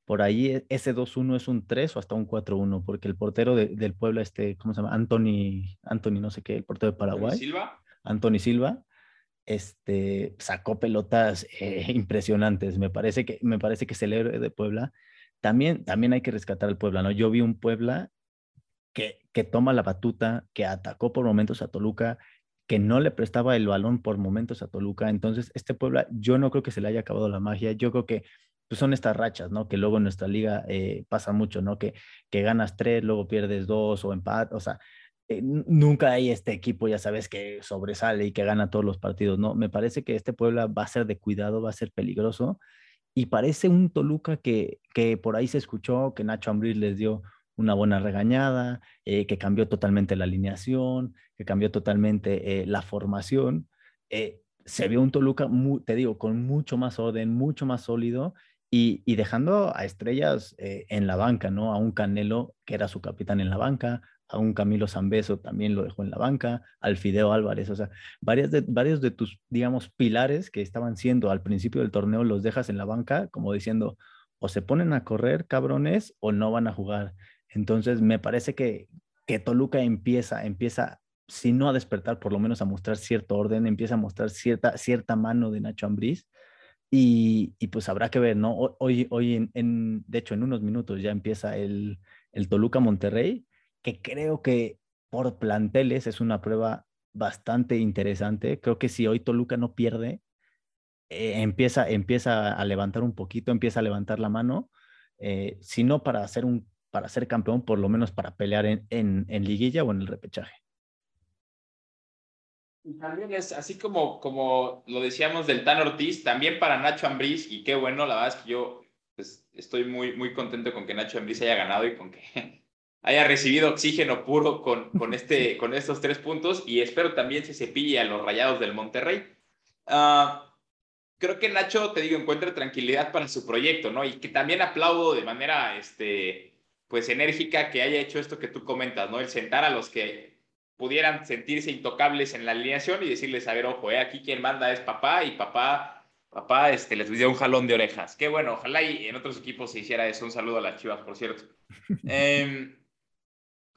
por ahí e, ese 2-1 es un 3 o hasta un 4-1, porque el portero del Puebla, este, ¿cómo se llama? Anthony, Anthony no sé qué, el portero de Paraguay. Silva. Anthony Silva, este, sacó pelotas eh, impresionantes. Me parece que, me parece que es el héroe de Puebla. También, también hay que rescatar al Puebla, ¿no? Yo vi un Puebla que, que toma la batuta, que atacó por momentos a Toluca, que no le prestaba el balón por momentos a Toluca. Entonces, este Puebla, yo no creo que se le haya acabado la magia. Yo creo que pues son estas rachas, ¿no? Que luego en nuestra liga eh, pasa mucho, ¿no? Que, que ganas tres, luego pierdes dos o empate, o sea, eh, nunca hay este equipo, ya sabes, que sobresale y que gana todos los partidos, ¿no? Me parece que este Puebla va a ser de cuidado, va a ser peligroso y parece un Toluca que, que por ahí se escuchó que Nacho Ambriz les dio una buena regañada, eh, que cambió totalmente la alineación, que cambió totalmente la formación. se vio un Toluca, te digo, con mucho más orden, mucho más sólido y, dejando a estrellas eh, en la banca, ¿no? A un Canelo, que era su capitán en la banca, a un Camilo Zambeso también lo dejó en la banca, al Fideo Álvarez, o sea, varias de, varios de tus, digamos, pilares que estaban siendo al principio del torneo los dejas en la banca, como diciendo, o se ponen a correr, cabrones, o no van a jugar. Entonces, me parece que, que Toluca empieza, empieza, si no a despertar, por lo menos a mostrar cierto orden, empieza a mostrar cierta, cierta mano de Nacho Ambriz, y, pues habrá que ver, ¿no? Hoy, hoy en, de hecho, en unos minutos ya empieza el, el Toluca Monterrey, que creo que por planteles es una prueba bastante interesante. Creo que si hoy Toluca no pierde, eh, empieza, empieza a levantar un poquito, empieza a levantar la mano, eh, si no para ser, un, para ser campeón, por lo menos para pelear en, en, en liguilla o en el repechaje. Y también es así como, como lo decíamos del Tan Ortiz, también para Nacho Ambriz, y qué bueno, la verdad es que yo pues, estoy muy, muy contento con que Nacho Ambriz haya ganado y con que haya recibido oxígeno puro con, con, este, con estos tres puntos, y espero también se cepille a los rayados del Monterrey. Uh, creo que Nacho, te digo, encuentra tranquilidad para su proyecto, ¿no? Y que también aplaudo de manera, este, pues, enérgica que haya hecho esto que tú comentas, ¿no? El sentar a los que pudieran sentirse intocables en la alineación y decirles, a ver, ojo, eh, aquí quien manda es papá y papá, papá este, les dio un jalón de orejas. Qué bueno, ojalá y en otros equipos se hiciera eso. Un saludo a las chivas, por cierto. Em,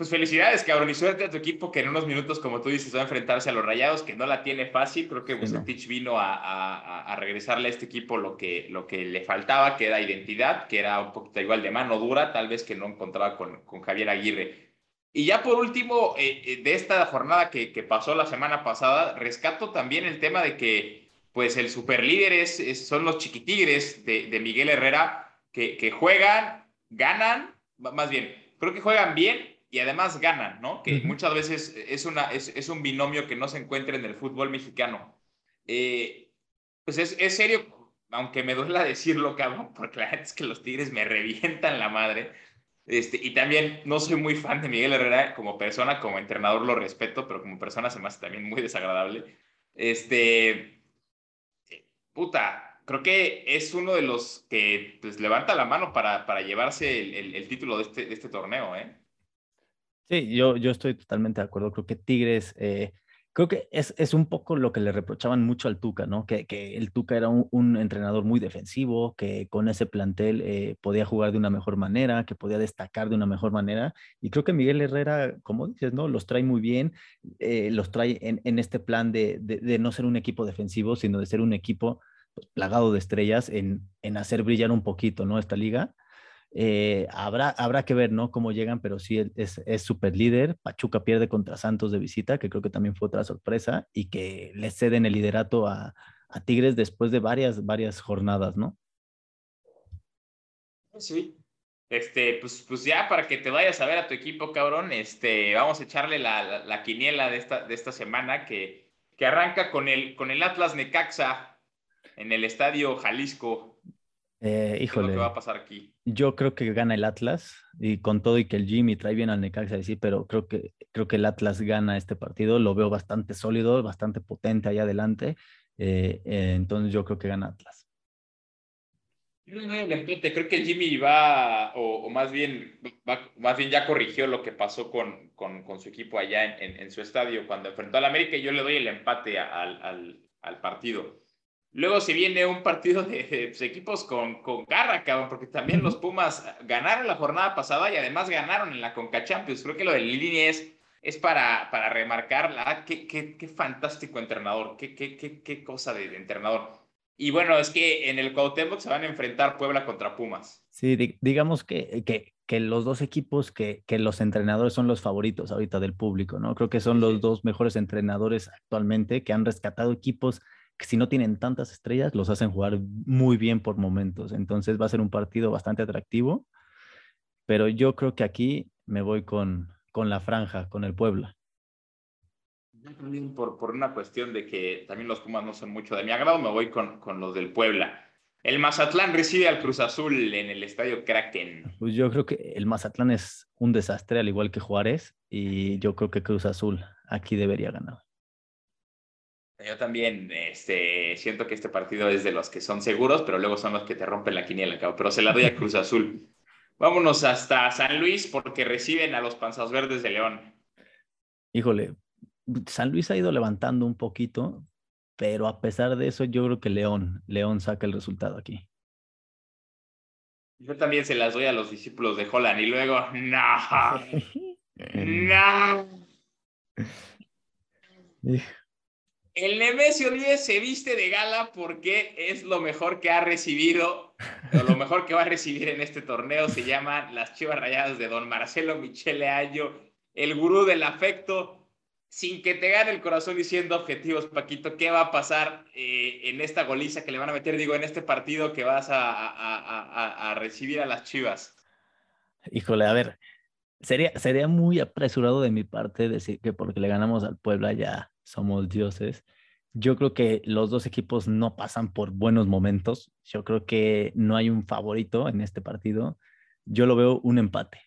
pues felicidades, cabrón, y suerte a tu equipo que en unos minutos, como tú dices, va a enfrentarse a los rayados, que no la tiene fácil. Creo que Bucetich vino a, a, a, regresarle a este equipo lo que, lo que le faltaba, que era identidad, que era un poquito igual de mano dura, tal vez que no encontraba con, con Javier Aguirre. Y ya por último, eh, eh, de esta jornada que, pasó la semana pasada, rescato también el tema de que pues el superlíder es, son los chiquitigres de, Miguel Herrera, que, juegan, ganan, más bien, creo que juegan bien y además ganan, ¿no? Que muchas veces es, una, es, un binomio que no se encuentra en el fútbol mexicano. Eh, pues es, es, serio, aunque me duela decirlo, cabrón, porque la gente es que los Tigres me revientan la madre este, y también no soy muy fan de Miguel Herrera como persona, como entrenador lo respeto, pero como persona se me hace también muy desagradable. Este, puta, creo que es uno de los que pues, levanta la mano para, para llevarse el, el, título de este, de este torneo, ¿eh? Sí, yo, yo estoy totalmente de acuerdo. Creo que Tigres, eh, creo que es, es, un poco lo que le reprochaban mucho al Tuca, ¿no? Que, que el Tuca era un, entrenador muy defensivo, que con ese plantel eh, podía jugar de una mejor manera, que podía destacar de una mejor manera. Y creo que Miguel Herrera, como dices, ¿no? Los trae muy bien, eh, los trae en, en este plan de, de, de, no ser un equipo defensivo, sino de ser un equipo plagado de estrellas en, en hacer brillar un poquito, ¿no? Esta liga. Eh, habrá, habrá que ver, ¿no? Cómo llegan, pero sí es, es super líder. Pachuca pierde contra Santos de visita, que creo que también fue otra sorpresa, y que le ceden el liderato a, a Tigres después de varias, varias jornadas, ¿no? Sí. Este, pues, pues ya para que te vayas a ver a tu equipo, cabrón, este, vamos a echarle la, la, la quiniela de esta, de esta semana que, que arranca con el, con el Atlas Necaxa en el Estadio Jalisco. Eh, híjole. ¿Qué, es lo que va a pasar aquí? Yo creo que gana el Atlas y con todo y que el Jimmy trae bien al Necaxa, sí, pero creo que, creo que el Atlas gana este partido. Lo veo bastante sólido, bastante potente allá adelante. Eh, eh, entonces yo creo que gana Atlas. Yo no. Creo que el Jimmy va, o, o más, bien, va, más bien ya corrigió lo que pasó con, con, con su equipo allá en, en, en, su estadio cuando enfrentó al América y yo le doy el empate al, al, al partido. Luego se viene un partido de, de pues, equipos con, con, garra, cabrón, porque también los Pumas ganaron la jornada pasada y además ganaron en la Conca Champions. Creo que lo de Lini es, es para, para remarcarla. Qué, qué, qué fantástico entrenador, qué, qué, qué, qué cosa de, de, entrenador. Y bueno, es que en el Cuauhtémoc se van a enfrentar Puebla contra Pumas. Sí, digamos que, que, que los dos equipos que, que, los entrenadores son los favoritos ahorita del público, ¿no? Creo que son los dos mejores entrenadores actualmente que han rescatado equipos si no tienen tantas estrellas, los hacen jugar muy bien por momentos. Entonces va a ser un partido bastante atractivo, pero yo creo que aquí me voy con, con la franja, con el Puebla. También por, por una cuestión de que también los Pumas no son mucho de mi agrado, me voy con, con los del Puebla. El Mazatlán recibe al Cruz Azul en el estadio Kraken. Pues yo creo que el Mazatlán es un desastre, al igual que Juárez, y yo creo que Cruz Azul aquí debería ganar. Yo también este, siento que este partido es de los que son seguros, pero luego son los que te rompen la quiniela, cabrón. Pero se la doy a Cruz Azul. Vámonos hasta San Luis porque reciben a los Panzas Verdes de León. Híjole, San Luis ha ido levantando un poquito, pero a pesar de eso, yo creo que León, León saca el resultado aquí. Yo también se las doy a los discípulos de Holland y luego, no, no. El Nemesio 10 se viste de gala porque es lo mejor que ha recibido, o lo mejor que va a recibir en este torneo. Se llama las Chivas Rayadas de Don Marcelo Michele Ayo, el gurú del afecto. Sin que te gane el corazón diciendo objetivos, Paquito, ¿qué va a pasar eh, en esta goliza que le van a meter, digo, en este partido que vas a recibir a las Chivas? Híjole, a ver, sería, sería muy apresurado de mi parte decir que porque le ganamos al Puebla ya somos dioses. Yo creo que los dos equipos no pasan por buenos momentos. Yo creo que no hay un favorito en este partido. Yo lo veo un empate.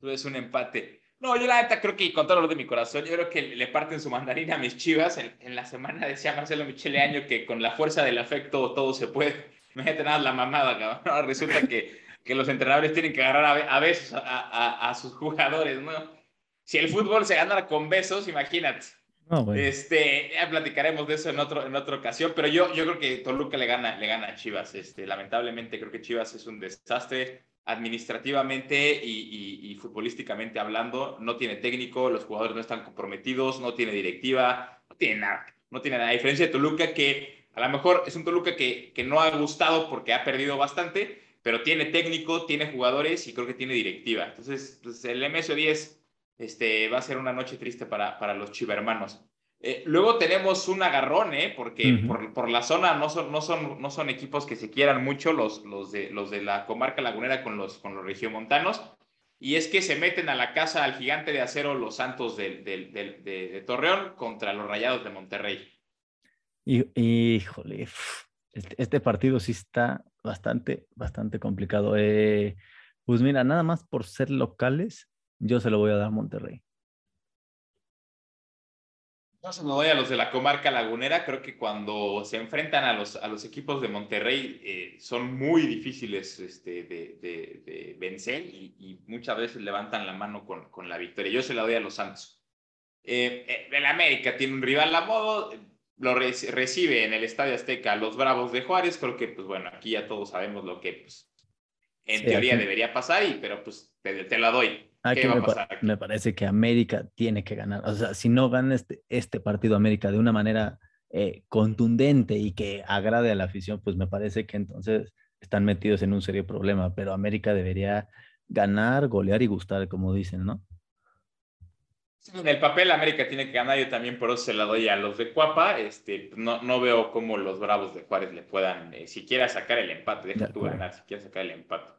Ves un empate. No, yo la neta creo que con todo lo de mi corazón, yo creo que le parten su mandarina a mis chivas. En, en la semana decía Marcelo Michele Año que con la fuerza del afecto todo se puede. Me nada la mamada, cabrón. Resulta que, que los entrenadores tienen que agarrar a, a a, a, a sus jugadores, ¿no? Si el fútbol se ganara con besos, imagínate. No, bueno. Este, ya platicaremos de eso en, otro, en otra ocasión, pero yo, yo creo que Toluca le gana, le gana a Chivas. Este, lamentablemente creo que Chivas es un desastre administrativamente y, y, y, futbolísticamente hablando. No tiene técnico, los jugadores no están comprometidos, no tiene directiva, no tiene nada. No tiene nada. A diferencia de Toluca, que a lo mejor es un Toluca que, que no ha gustado porque ha perdido bastante, pero tiene técnico, tiene jugadores y creo que tiene directiva. Entonces, pues el MSO10 este, va a ser una noche triste para, para los chivermanos. Eh, luego tenemos un agarrón, ¿eh? porque uh -huh. por, por, la zona no son, no, son, no son equipos que se quieran mucho los, los, de, los de la comarca lagunera con los, con los regiomontanos. Y es que se meten a la casa al gigante de acero los Santos de, de, de, de Torreón contra los Rayados de Monterrey. Y, híjole, este, este, partido sí está bastante, bastante complicado. Eh, pues mira, nada más por ser locales, yo se lo voy a dar a Monterrey. Yo se lo doy a los de la comarca lagunera. Creo que cuando se enfrentan a los, a los equipos de Monterrey eh, son muy difíciles este, de, de, vencer y, muchas veces levantan la mano con, con, la victoria. Yo se la doy a los Santos. Eh, el América tiene un rival a modo, lo recibe en el Estadio Azteca los Bravos de Juárez. Creo que, pues bueno, aquí ya todos sabemos lo que pues, en teoría debería pasar, y, pero pues te, la doy. ¿Qué va me, a pasar me parece que América tiene que ganar. O sea, si no gana este, este partido América de una manera eh, contundente y que agrade a la afición, pues me parece que entonces están metidos en un serio problema. Pero América debería ganar, golear y gustar, como dicen, ¿no? En el papel América tiene que ganar, yo también por eso se la doy a los de Cuapa. Este, no, no veo cómo los Bravos de Juárez le puedan eh, siquiera sacar el empate. Deja tú ganar, siquiera sacar el empate.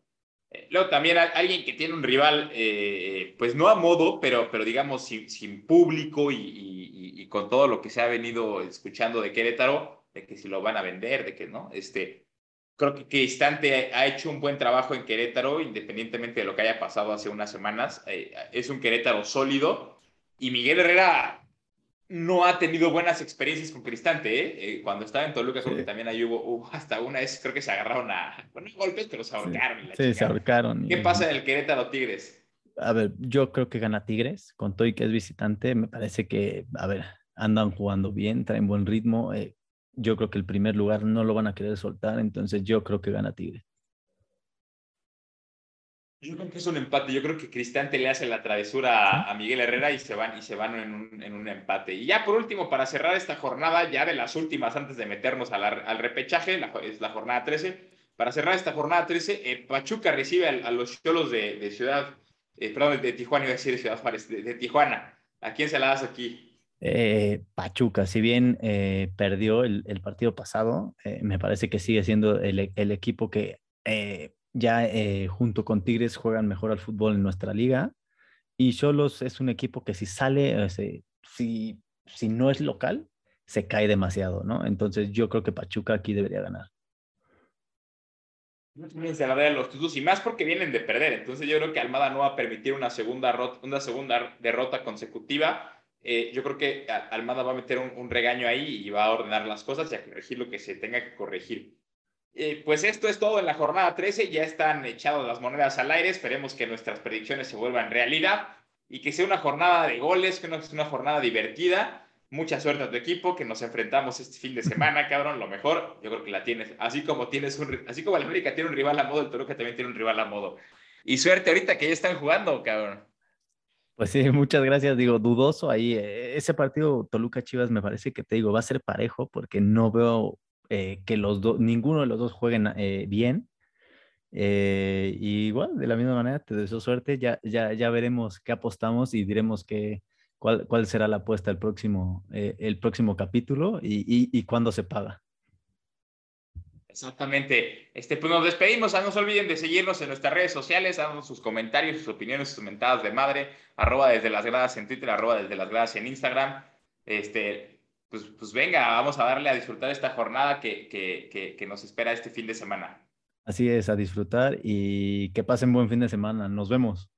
Eh, luego también alguien que tiene un rival, eh, pues no a modo, pero, pero digamos sin, sin público y, y, y, con todo lo que se ha venido escuchando de Querétaro, de que si lo van a vender, de que no. Este, creo que Cristante ha hecho un buen trabajo en Querétaro, independientemente de lo que haya pasado hace unas semanas. es un Querétaro sólido y Miguel Herrera no ha tenido buenas experiencias con Cristante, ¿eh? eh cuando estaba en Toluca, creo que también ahí hubo, hasta una vez, creo que se agarraron a, bueno, golpes, pero se ahorcaron. Sí, se ahorcaron. ¿Qué pasa en el Querétaro Tigres? A ver, yo creo que gana Tigres, con todo y que es visitante, me parece que, a ver, andan jugando bien, traen buen ritmo. Eh, yo creo que el primer lugar no lo van a querer soltar, entonces yo creo que gana Tigres. Yo creo que es un empate. Yo creo que Cristante le hace la travesura a, Miguel Herrera y se van, y se van en, un, en, un, empate. Y ya por último, para cerrar esta jornada, ya de las últimas, antes de meternos al repechaje, es la jornada 13. Para cerrar esta jornada 13, eh, Pachuca recibe a, los cholos de, Ciudad, eh, perdón, de Tijuana, iba a decir de Ciudad Juárez, de, Tijuana. ¿A quién se la das aquí? Eh, Pachuca, si bien perdió el, partido pasado, me parece que sigue siendo el, el equipo que ya eh, junto con Tigres juegan mejor al fútbol en nuestra liga. Y Cholos es un equipo que si sale, si, si no es local, se cae demasiado, ¿no? Entonces yo creo que Pachuca aquí debería ganar. Se la los títulos y más porque vienen de perder. Entonces yo creo que Almada no va a permitir una segunda, una segunda derrota consecutiva. Eh, yo creo que Almada va a meter un, un, regaño ahí y va a ordenar las cosas y a corregir lo que se tenga que corregir. Eh, pues esto es todo en la jornada 13. Ya están echadas las monedas al aire. Esperemos que nuestras predicciones se vuelvan realidad y que sea una jornada de goles, que no sea una jornada divertida. Mucha suerte a tu equipo, que nos enfrentamos este fin de semana, cabrón. Lo mejor, yo creo que la tienes. Así como tienes un, así como el América tiene un rival a modo, el Toluca también tiene un rival a modo. Y suerte ahorita que ya están jugando, cabrón. Pues sí, muchas gracias. Digo, dudoso ahí. Eh, ese partido Toluca Chivas me parece que te digo, va a ser parejo porque no veo eh, que los dos, ninguno de los dos jueguen eh, bien. Eh, y igual, de la misma manera, te deseo suerte. Ya, ya, ya veremos qué apostamos y diremos que, cuál, cuál será la apuesta el próximo, el próximo capítulo y, y, cuándo se paga. Exactamente. Este, pues nos despedimos. Ah, no se olviden de seguirnos en nuestras redes sociales, dando sus comentarios, sus opiniones, sus mentadas de madre, arroba desde las gradas en Twitter, arroba desde las gradas en Instagram. Este, pues, pues, venga, vamos a darle a disfrutar esta jornada que, que, que, nos espera este fin de semana. Así es, a disfrutar y que pasen buen fin de semana. Nos vemos.